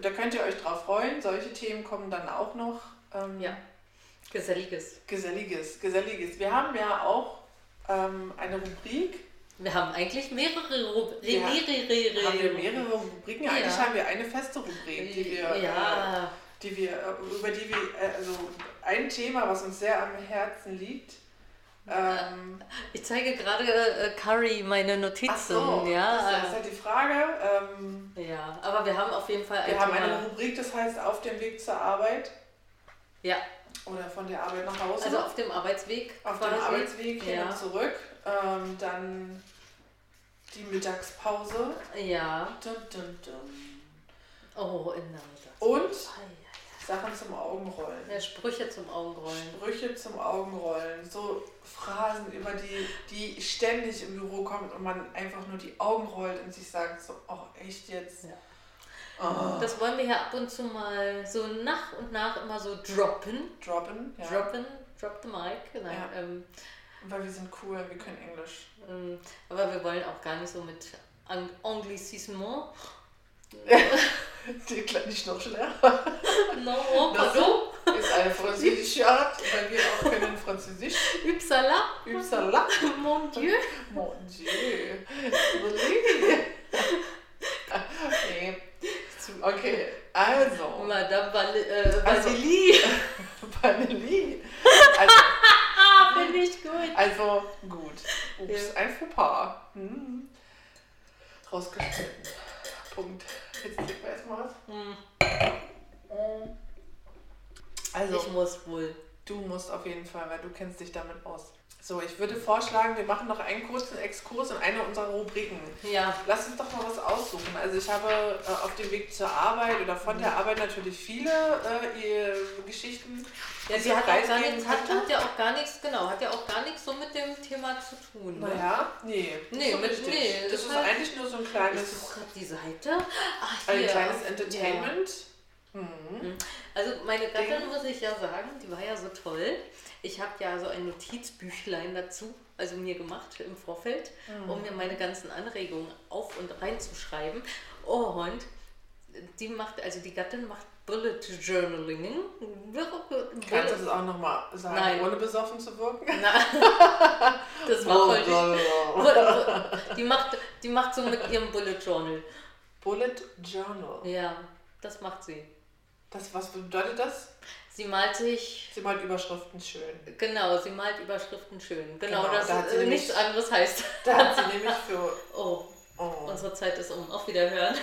da könnt ihr euch drauf freuen, solche Themen kommen dann auch noch. Ähm, ja, Geselliges. Geselliges, Geselliges. Wir haben ja auch ähm, eine Rubrik. Wir haben eigentlich mehrere Rubriken. Ja, haben wir mehrere Rubriken? Eigentlich ja. haben wir eine feste Rubrik, die wir... Ja. Äh, die wir, äh, über die wir, äh, also ein Thema, was uns sehr am Herzen liegt. Ähm, ich zeige gerade äh, Curry meine Notizen. So, ja. Das ist halt die Frage. Ähm, ja, aber wir haben auf jeden Fall. Wir haben eine Rubrik, das heißt auf dem Weg zur Arbeit. Ja. Oder von der Arbeit nach Hause. Also auf dem Arbeitsweg. Auf dem Arbeitsweg hin ja. und zurück. Ähm, dann die Mittagspause. Ja. Dun, dun, dun. Oh, in der Mittagspause. Und Sachen zum Augenrollen. Ja, Sprüche zum Augenrollen. Sprüche zum Augenrollen. So Phrasen, über die, die ständig im Büro kommen und man einfach nur die Augen rollt und sich sagt so, oh echt jetzt? Ja. Oh. Das wollen wir ja ab und zu mal so nach und nach immer so droppen. Droppen, ja. Droppen, drop the mic. Genau. Ja. Ähm, Weil wir sind cool, wir können Englisch. Ähm, aber wir wollen auch gar nicht so mit Anglississement Die kleine Schnorchler. No, pardon. Ist eine französische Art, weil wir auch können Französisch. Upsala. Upsala. Mon Dieu. Mon Dieu. Nee. Okay, also. Madame Val äh. Also, Vanilli. Also, Finde ich gut. Also, gut. Ups, ja. ein Fauxpas. Hm. Rausgeschnitten. Punkt. Jetzt trinken wir erstmal was. Hm. Also, ich muss wohl. Du musst auf jeden Fall, weil du kennst dich damit aus. So, ich würde vorschlagen, wir machen noch einen kurzen Exkurs in eine unserer Rubriken. Ja. Lass uns doch mal was aussuchen. Also ich habe äh, auf dem Weg zur Arbeit oder von der Arbeit natürlich viele äh, Geschichten. Ja, die hat, auch gar nichts, hat, hat, ja auch gar nichts, genau, hat ja auch gar nichts so mit dem Thema zu tun. Ne? Naja, nee. Nee, so mit, nee. Das, das ist halt, eigentlich nur so ein kleines. Ich suche die Seite. Ach, hier. Ein kleines Entertainment. Ja. Mhm. Also meine Gattin, muss ich ja sagen, die war ja so toll. Ich habe ja so ein Notizbüchlein dazu, also mir gemacht im Vorfeld, mhm. um mir meine ganzen Anregungen auf und reinzuschreiben. Und die macht, also die Gattin macht Bullet Journaling. Kannst du das auch nochmal sagen, Nein. ohne besoffen zu wirken? Nein. das war voll die macht, die macht so mit ihrem Bullet Journal. Bullet Journal? Ja, das macht sie. Das, was bedeutet das? Sie malt sich. Sie malt Überschriften schön. Genau, sie malt Überschriften schön. Genau, genau das da äh, nichts anderes heißt. Da hat sie nämlich für. Oh, oh. unsere Zeit ist um. Auf Wiederhören.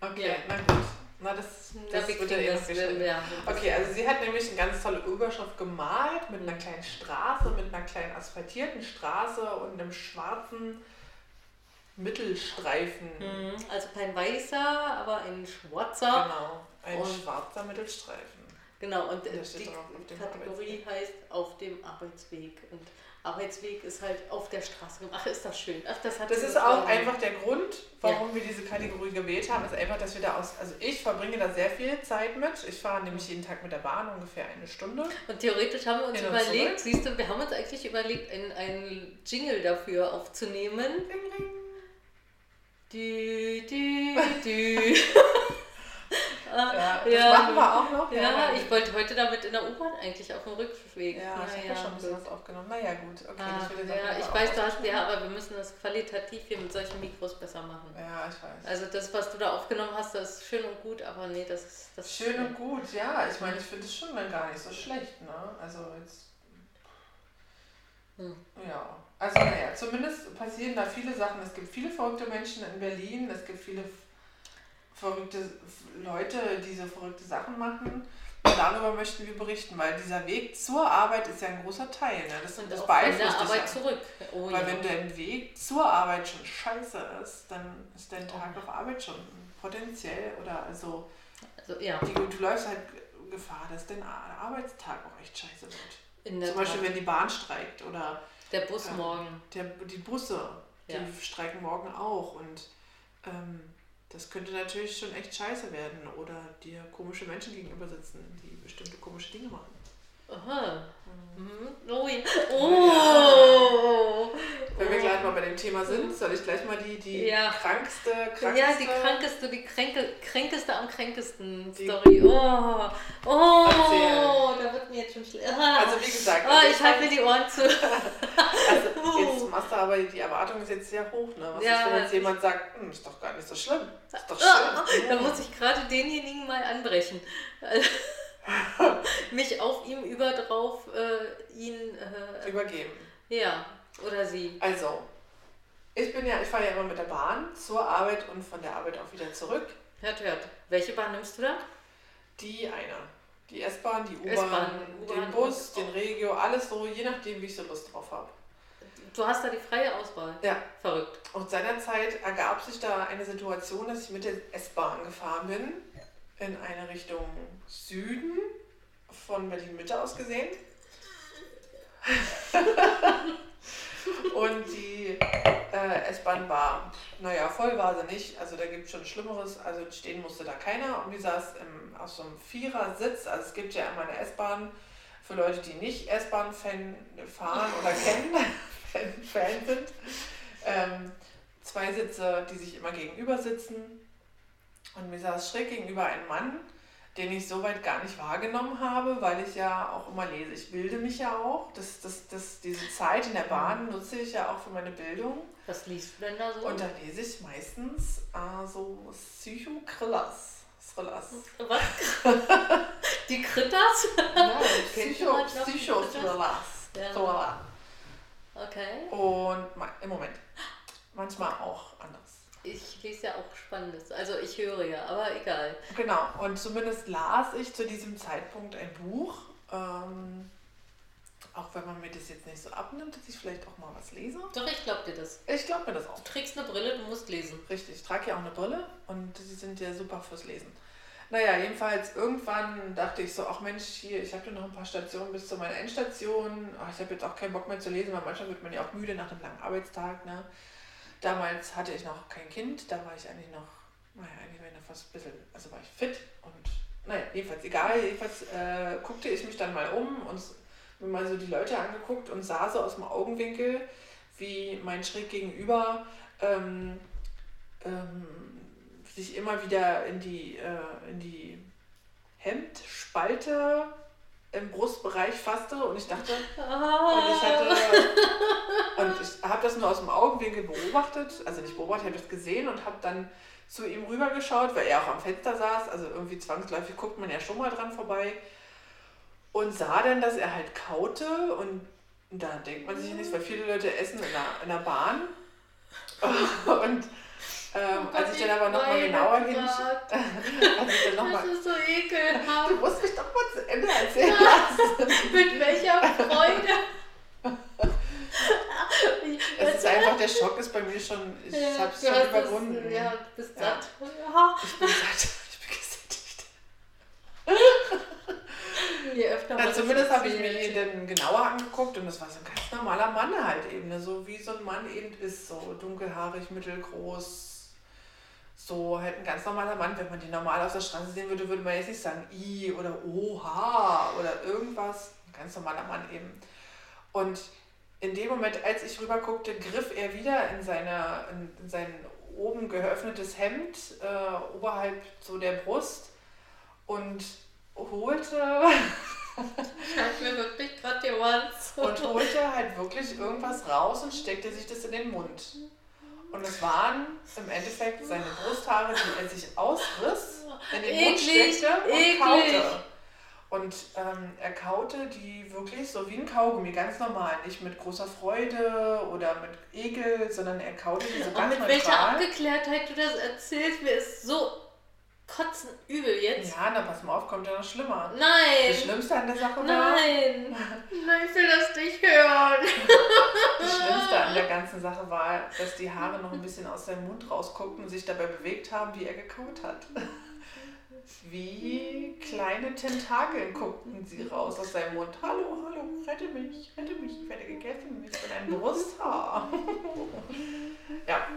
okay, ja. na gut. Na, das, das wird ja eh noch ja, Okay, also sie hat nämlich eine ganz tolle Überschrift gemalt mit einer kleinen Straße, mit einer kleinen asphaltierten Straße und einem schwarzen Mittelstreifen. Mhm. Also kein weißer, aber ein schwarzer. Genau, ein und schwarzer Mittelstreifen. Genau, und äh, die Kategorie heißt auf dem Arbeitsweg. Und Arbeitsweg ist halt auf der Straße gemacht. Ach, ist das schön. Ach, das hat Das ist auch einfach der Grund, warum wir diese Kategorie gewählt haben, ist einfach, dass wir da aus, also ich verbringe da sehr viel Zeit mit. Ich fahre nämlich jeden Tag mit der Bahn ungefähr eine Stunde. Und theoretisch haben wir uns überlegt, zurück. siehst du, wir haben uns eigentlich überlegt, einen, einen Jingle dafür aufzunehmen. Ring, ring. Dü, dü, dü. Ja, das ja. machen wir auch noch. Ja, ich wollte heute damit in der U-Bahn eigentlich auf dem Rückweg. Ja, ich habe ja schon ein bisschen was aufgenommen. Naja, gut. Okay, wird jetzt ja, ich weiß, du hast ja, aber wir müssen das qualitativ hier mit solchen Mikros besser machen. Ja, ich weiß. Also das, was du da aufgenommen hast, das ist schön und gut, aber nee, das ist das Schön und gut, ja. Ich meine, ich finde es schon dann gar nicht so schlecht, ne? Also jetzt. Hm. Ja. Also naja, zumindest passieren da viele Sachen. Es gibt viele verrückte Menschen in Berlin, es gibt viele verrückte Leute, die so verrückte Sachen machen. Und darüber möchten wir berichten, weil dieser Weg zur Arbeit ist ja ein großer Teil. Ne? Das, Und das auch von der beeinflusst dich Arbeit zurück. Oh, Weil ja. wenn der Weg zur Arbeit schon scheiße ist, dann ist dein Tag Oh. auf Arbeit schon potenziell oder also also, ja, die, du läufst halt Gefahr, dass dein Ar- Arbeitstag auch echt scheiße wird. der Zum Beispiel, Tat. wenn die Bahn streikt oder Der Bus ähm, morgen. der, die Busse, die Ja. streiken morgen auch und ähm, das könnte natürlich schon echt scheiße werden oder dir komische Menschen gegenüber sitzen, die bestimmte komische Dinge machen. Aha. Mhm. Oh, ja. Oh. oh. Wenn wir gleich mal bei dem Thema sind, soll ich gleich mal die, die Ja. krankste, krankste... Ja, die krankeste, die kränke, kränkeste am kränkesten Die- Story. Oh, oh, da wird mir jetzt schon schlecht. Ah. Also wie gesagt, oh, ich halte mir die Ohren zu. Also jetzt machst du aber, die Erwartung ist jetzt sehr hoch, ne? Was Ja, ist, wenn jetzt jemand sagt, hm, ist doch gar nicht so schlimm. Ist doch Ah, schön. Da muss ich gerade denjenigen mal anbrechen. Mich auf ihm über drauf, äh, ihn, äh, Übergeben. ja, oder sie. Also, ich bin ja, ich fahre ja immer mit der Bahn zur Arbeit und von der Arbeit auch wieder zurück. Hört, hört. Welche Bahn nimmst du da? Die eine. Die S-Bahn, die U-Bahn, den Bus, den Regio, alles so, je nachdem, wie ich so Lust drauf habe. Du hast da die freie Auswahl. Ja. Verrückt. Und seinerzeit ergab sich da eine Situation, dass ich mit der S-Bahn gefahren bin, in eine Richtung Süden, von Berlin-Mitte aus gesehen. Und die äh, S-Bahn war, naja, voll war sie nicht. Also da gibt es schon Schlimmeres. Also stehen musste da keiner. Und die saß im, auf so einem Vierersitz. Also es gibt ja immer eine S-Bahn für Leute, die nicht S-Bahn-Fan fahren oder kennen, Fan, Fan sind. Ähm, zwei Sitze, die sich immer gegenüber sitzen. Und mir saß schräg gegenüber ein Mann, den ich soweit gar nicht wahrgenommen habe, weil ich ja auch immer lese. Ich bilde mich ja auch. Das, das, das, diese Zeit in der Bahn nutze ich ja auch für meine Bildung. Was liest du denn da so? Und da lese ich meistens äh, so Psychokrillas. Thrillers. Was? Die Kritters? Ja, Kennt Psycho, jemand noch Psychothrillers. Ja. Thriller. Okay. Und im Moment. Manchmal auch anders. Ich lese ja auch Spannendes. Also ich höre ja, aber egal. Genau, und zumindest las ich zu diesem Zeitpunkt ein Buch. Ähm, auch wenn man mir das jetzt nicht so abnimmt, dass ich vielleicht auch mal was lese. Doch, ich glaube dir das. Ich glaube mir das auch. Du trägst eine Brille, du musst lesen. Richtig, ich trage ja auch eine Brille und sie sind ja super fürs Lesen. Naja, jedenfalls irgendwann dachte ich so, ach Mensch, hier, ich habe ja noch ein paar Stationen bis zu meiner Endstation. Ach, ich habe jetzt auch keinen Bock mehr zu lesen, weil manchmal wird man ja auch müde nach einem langen Arbeitstag. Ne? Damals hatte ich noch kein Kind, da war ich eigentlich noch, naja, eigentlich war ich noch fast ein bisschen, also war ich fit und naja, jedenfalls egal. Jedenfalls äh, guckte ich mich dann mal um und mir mal so die Leute angeguckt und sah so aus dem Augenwinkel, wie mein schräg gegenüber ähm, ähm, sich immer wieder in die, äh, in die Hemdspalte im Brustbereich fasste und ich dachte, und ich hatte und ich habe das nur aus dem Augenwinkel beobachtet, also nicht beobachtet, ich habe das gesehen und habe dann zu ihm rübergeschaut, weil er auch am Fenster saß, also irgendwie zwangsläufig guckt man ja schon mal dran vorbei und sah dann, dass er halt kaute und da denkt man sich ja nicht, weil viele Leute essen in der, in der Bahn. Und ähm, Oh als ich dann aber nochmal genauer hinschaue, als ich dann noch mal, Das ist so ekelhaft. du musst mich doch mal zu Ende erzählen lassen. Mit welcher Freude. Es ist einfach, der Schock ist bei mir schon, ich Ja, habe es schon überwunden. Es, ja, du bist Ja. satt. Ja. Ich bin satt, ich bin gesättigt. läuft. Na, zumindest habe ich mir ihn dann genauer angeguckt und das war so ein ganz normaler Mann halt eben, ne? so wie so ein Mann eben ist, so dunkelhaarig, mittelgroß, so halt ein ganz normaler Mann. Wenn man den normal auf der Straße sehen würde, würde man jetzt nicht sagen, i oder oha oder irgendwas. Ein ganz normaler Mann eben. Und in dem Moment, als ich rüber guckte, griff er wieder in, seine, in sein oben geöffnetes Hemd, äh, oberhalb so der Brust und holte. Scheint mir wirklich gerade die Ohren Und holte halt wirklich irgendwas raus und steckte sich das in den Mund. Und es waren im Endeffekt seine Brusthaare, die er sich ausriss, in den Mund steckte und eklig. kaute. Und ähm, er kaute die wirklich so wie ein Kaugummi, ganz normal. Nicht mit großer Freude oder mit Ekel, sondern er kaute die so ganz Und mit neutral. welcher Abgeklärtheit du das erzählst, mir ist so kotzen übel jetzt. Ja, na pass mal auf, kommt ja noch schlimmer. Nein. Das Schlimmste an der Sache war... Nein. Nein, ich will das nicht hören. Das Schlimmste an der ganzen Sache war, dass die Haare noch ein bisschen aus seinem Mund rausguckten und sich dabei bewegt haben, wie er gekaut hat. Wie kleine Tentakeln guckten sie raus aus seinem Mund. Hallo, hallo, rette mich, rette mich, ich werde gegessen. Ich bin ein Brusthaar. ja,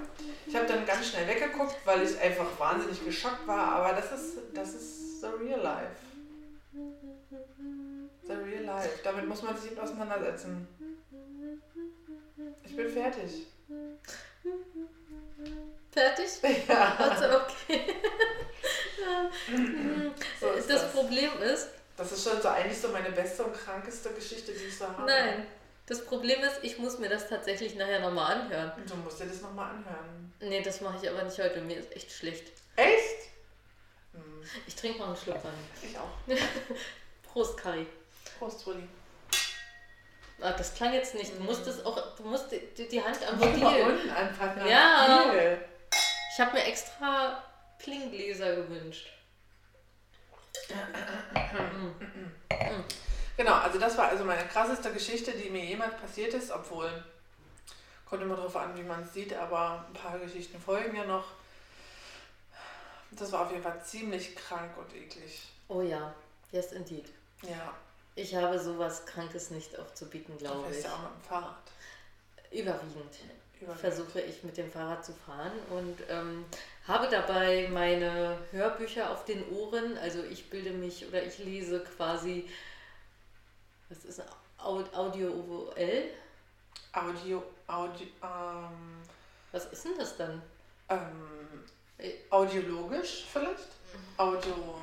ich habe dann ganz schnell weggeguckt, weil ich einfach wahnsinnig geschockt war. Aber das ist, das ist the real life. The real life. Damit muss man sich auseinandersetzen. Ich bin fertig. Fertig? Ja. Also okay. So ist das, das. Problem ist, Das ist schon so eigentlich so meine beste und krankeste Geschichte, die ich so habe. nein. Das Problem ist, ich muss mir das tatsächlich nachher nochmal anhören. Du musst dir das nochmal anhören. Nee, das mache ich aber nicht heute. Mir ist echt schlecht. Echt? Hm, Ich trinke mal einen Schluck Wein. ich auch. Prost, Kari. Prost, Rudi. Ah, das klang jetzt nicht. Du musst es auch, du musst die, die- Hand am Stiel. unten anpacken. Ja. Stiel. Ich habe mir extra Klinggläser gewünscht. Genau, also das war also meine krasseste Geschichte, die mir jemals passiert ist, obwohl, kommt immer darauf an, wie man es sieht, aber ein paar Geschichten folgen ja noch. Das war auf jeden Fall ziemlich krank und eklig. Oh ja, yes indeed. Ja, Ich habe sowas Krankes nicht aufzubieten, du glaube fährst ich. ja auch mit dem Fahrrad. Überwiegend. Versuche ich mit dem Fahrrad zu fahren und ähm, habe dabei meine Hörbücher auf den Ohren. Also ich bilde mich oder ich lese quasi, was ist Au- Audio-OL? Audio, Audio, ähm, Was ist denn das dann? ähm, Äh. audiologisch vielleicht? Audio,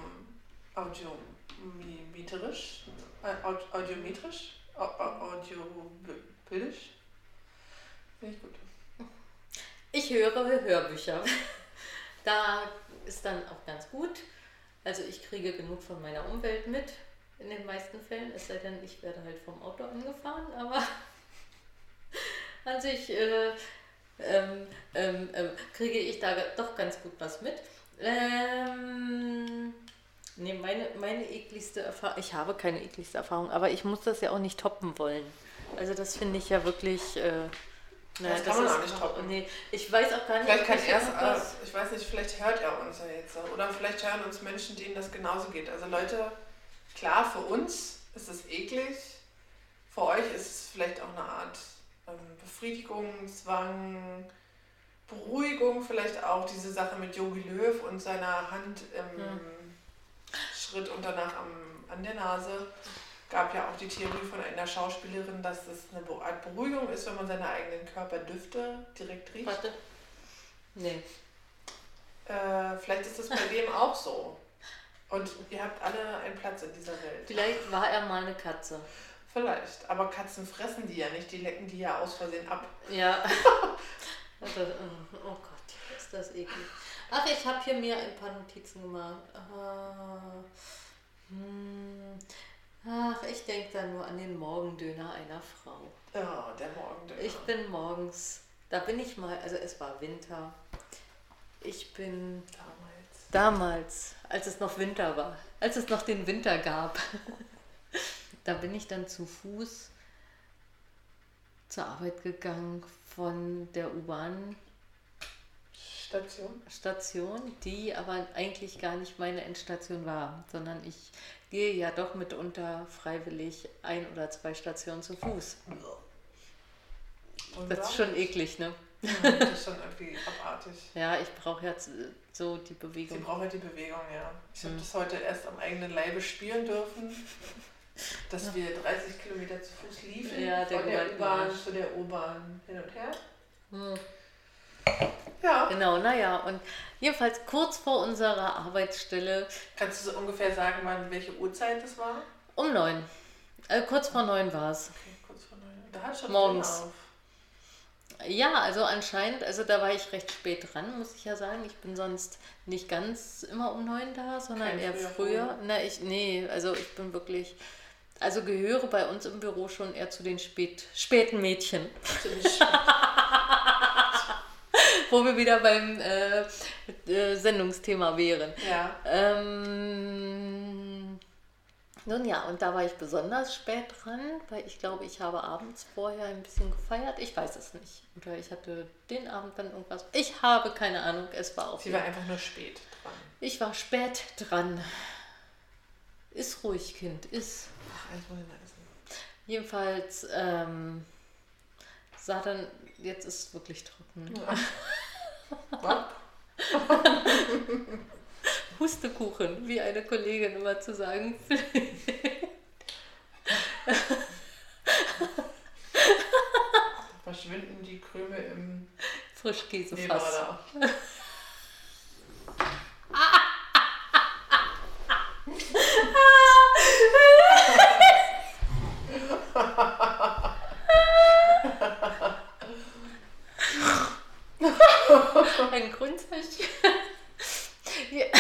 audiometrisch? Äh, aud- audiometrisch? Au- au- Audiobildisch? Ich gut. Ich höre Hörbücher. Da ist dann auch ganz gut. Also ich kriege genug von meiner Umwelt mit, in den meisten Fällen, es sei denn, ich werde halt vom Auto angefahren, aber an sich äh, ähm, ähm, ähm, kriege ich da doch ganz gut was mit. Ähm, nee, meine, meine ekligste Erfahrung, ich habe keine ekligste Erfahrung, aber ich muss das ja auch nicht toppen wollen. Also das finde ich ja wirklich... Äh, naja, Das kann man auch nicht toppen. Nee, ich weiß auch gar nicht, Vielleicht kann er es, ich weiß nicht, vielleicht hört er uns ja jetzt. Oder vielleicht hören uns Menschen, denen das genauso geht. Also Leute, klar, für uns ist es eklig. Für euch ist es vielleicht auch eine Art ähm, Befriedigung, Zwang, Beruhigung, vielleicht auch diese Sache mit Jogi Löw und seiner Hand im Hm. Schritt und danach am, an der Nase. Gab ja auch die Theorie von einer Schauspielerin, dass es eine Art Beruhigung ist, wenn man seine eigenen Körperdüfte direkt riecht. Warte. Nee. Äh, vielleicht ist das bei dem auch so. Und ihr habt alle einen Platz in dieser Welt. Vielleicht war er mal eine Katze. Vielleicht. Aber Katzen fressen die ja nicht, die lecken die ja aus Versehen ab. Ja. Das, oh Gott, ist das eklig. Ach, ich habe hier mir ein paar Notizen gemacht. Ah, hm. Ach, ich denke da nur an den Morgendöner einer Frau. Ja, der Morgendöner. Ich bin morgens, da bin ich mal, also es war Winter. Ich bin damals. damals, als es noch Winter war, als es noch den Winter gab, da bin ich dann zu Fuß zur Arbeit gegangen von der U-Bahn Station. Station, die aber eigentlich gar nicht meine Endstation war, sondern ich gehe ja doch mitunter freiwillig ein oder zwei Stationen zu Fuß. Und Das ist schon eklig, ne? Ja, das ist schon irgendwie abartig. Ja, ich brauche jetzt so die Sie Bewegung. braucht halt die Bewegung, ja. Ich habe Hm. das heute erst am eigenen Leibe spüren dürfen, dass wir 30 Kilometer zu Fuß liefen. Ja, der von der U-Bahn zu der U-Bahn hin und her. Hm. Ja. Genau, naja, und jedenfalls kurz vor unserer Arbeitsstelle Kannst du so ungefähr sagen, wann welche Uhrzeit das war? um neun. Äh, kurz vor neun war es. Okay, kurz vor neun. Da hat schon Morgens. Auf. Ja, also anscheinend, also da war ich recht spät dran, muss ich ja sagen. Ich bin sonst nicht ganz immer um neun da, sondern Kein eher früher früher. Na, ich, nee, also ich bin wirklich, also gehöre bei uns im Büro schon eher zu den spät, späten Mädchen. Ziemlich Wo wir wieder beim äh, äh, Sendungsthema wären. Ja. Ähm, nun ja, und da war ich besonders spät dran, weil ich glaube, ich habe abends vorher ein bisschen gefeiert. Ich weiß es nicht. Oder ich hatte den Abend dann irgendwas. Ich habe keine Ahnung. Es war auf Sie war einfach nur spät dran. Ich war spät dran. Ist ruhig, Kind. Ist. Ach, ich mal essen. Jedenfalls ähm, sah dann, jetzt ist es wirklich trocken. Was? Hustekuchen, wie eine Kollegin immer zu sagen. Verschwinden die Krümel im Frischkäsefass. Ein Grünzeichen. Ja.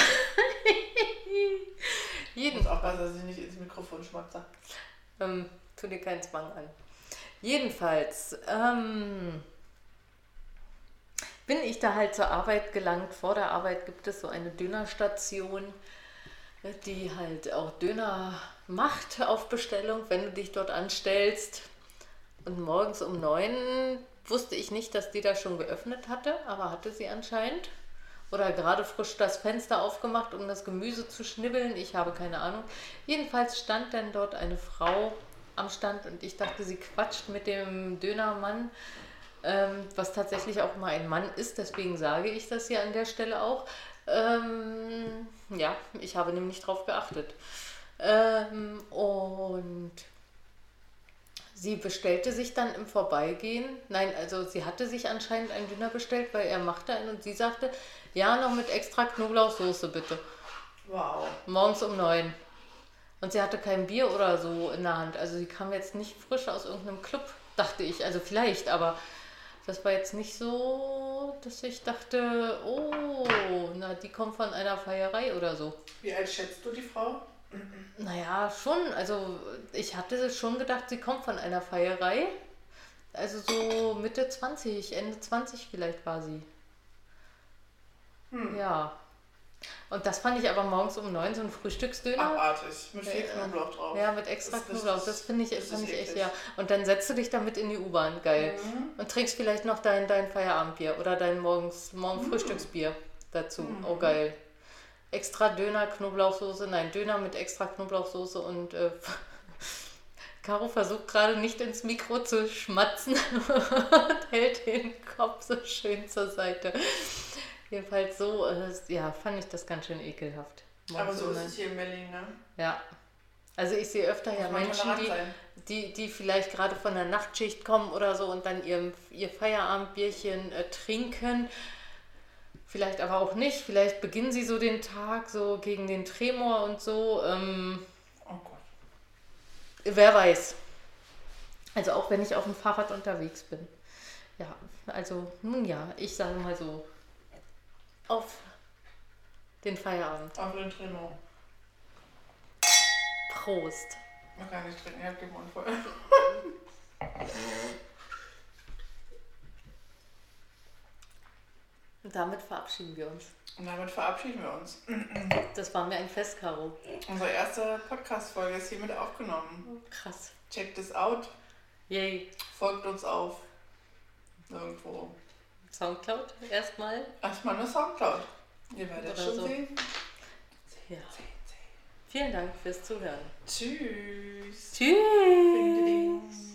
Ich Jeden muss aufpassen, dass ich nicht ins Mikrofon schmatze. Ähm, tu dir keinen Zwang an. Jedenfalls ähm, bin ich da halt zur Arbeit gelangt. Vor der Arbeit gibt es so eine Dönerstation, die halt auch Döner macht auf Bestellung, wenn du dich dort anstellst. Und morgens um neun wusste ich nicht, dass die da schon geöffnet hatte, aber hatte sie anscheinend. Oder gerade frisch das Fenster aufgemacht, um das Gemüse zu schnibbeln. Ich habe keine Ahnung. Jedenfalls stand dann dort eine Frau am Stand und ich dachte, sie quatscht mit dem Dönermann, ähm, was tatsächlich auch mal ein Mann ist. Deswegen sage ich das hier an der Stelle auch. Ähm, ja, ich habe nämlich drauf geachtet. Ähm, und sie bestellte sich dann im Vorbeigehen. Nein, also sie hatte sich anscheinend einen Döner bestellt, weil er machte einen und sie sagte, ja, noch mit extra Knoblauchsoße bitte. Wow. Morgens um neun. Und sie hatte kein Bier oder so in der Hand. Also sie kam jetzt nicht frisch aus irgendeinem Club, dachte ich. Also vielleicht, aber das war jetzt nicht so, dass ich dachte, oh, na, die kommt von einer Feierei oder so. Wie alt schätzt du die Frau? Naja, schon. Also ich hatte schon gedacht, sie kommt von einer Feierei. Also so Mitte 20, Ende 20 vielleicht war sie. Hm. Ja. Und das fand ich aber morgens um neun, so ein Frühstücksdöner. Abartig. Mit viel Ja. Knoblauch drauf. Ja, mit extra Das- das Knoblauch. ist- Das finde ich, ist ich echt, ja. Und dann setzt du dich damit in die U-Bahn. Geil. Mhm. Und trinkst vielleicht noch dein, dein Feierabendbier oder dein morgens morgen Frühstücksbier dazu. Oh, geil. Extra Döner, Knoblauchsoße. Nein, Döner mit extra Knoblauchsoße und äh, Caro versucht gerade nicht ins Mikro zu schmatzen und hält den Kopf so schön zur Seite. Jedenfalls so, äh, ja, fand ich das ganz schön ekelhaft. Aber so ist es hier in Berlin, ne? Ja. Also ich sehe öfter ja Menschen, die, die, die vielleicht gerade von der Nachtschicht kommen oder so und dann ihr, ihr Feierabendbierchen äh, trinken. Vielleicht aber auch nicht. Vielleicht beginnen sie so den Tag so gegen den Tremor und so. Ähm, Oh Gott. wer weiß. Also auch wenn ich auf dem Fahrrad unterwegs bin. Ja, also nun ja, ich sage mal so. Auf den Feierabend. Auf den Trino. Prost. Noch gar nicht trinken, ich hab den Mund voll. Und damit verabschieden wir uns. Und damit verabschieden wir uns. Das war mir ein Fest, Caro. Unsere erste Podcast-Folge ist hiermit aufgenommen. Krass. Checkt es out, Yay. folgt uns auf. Irgendwo. Soundcloud erstmal. Erstmal eine Soundcloud. Ihr werdet Oder schon so. sehen. Ja. Vielen Dank fürs Zuhören. Tschüss. Tschüss.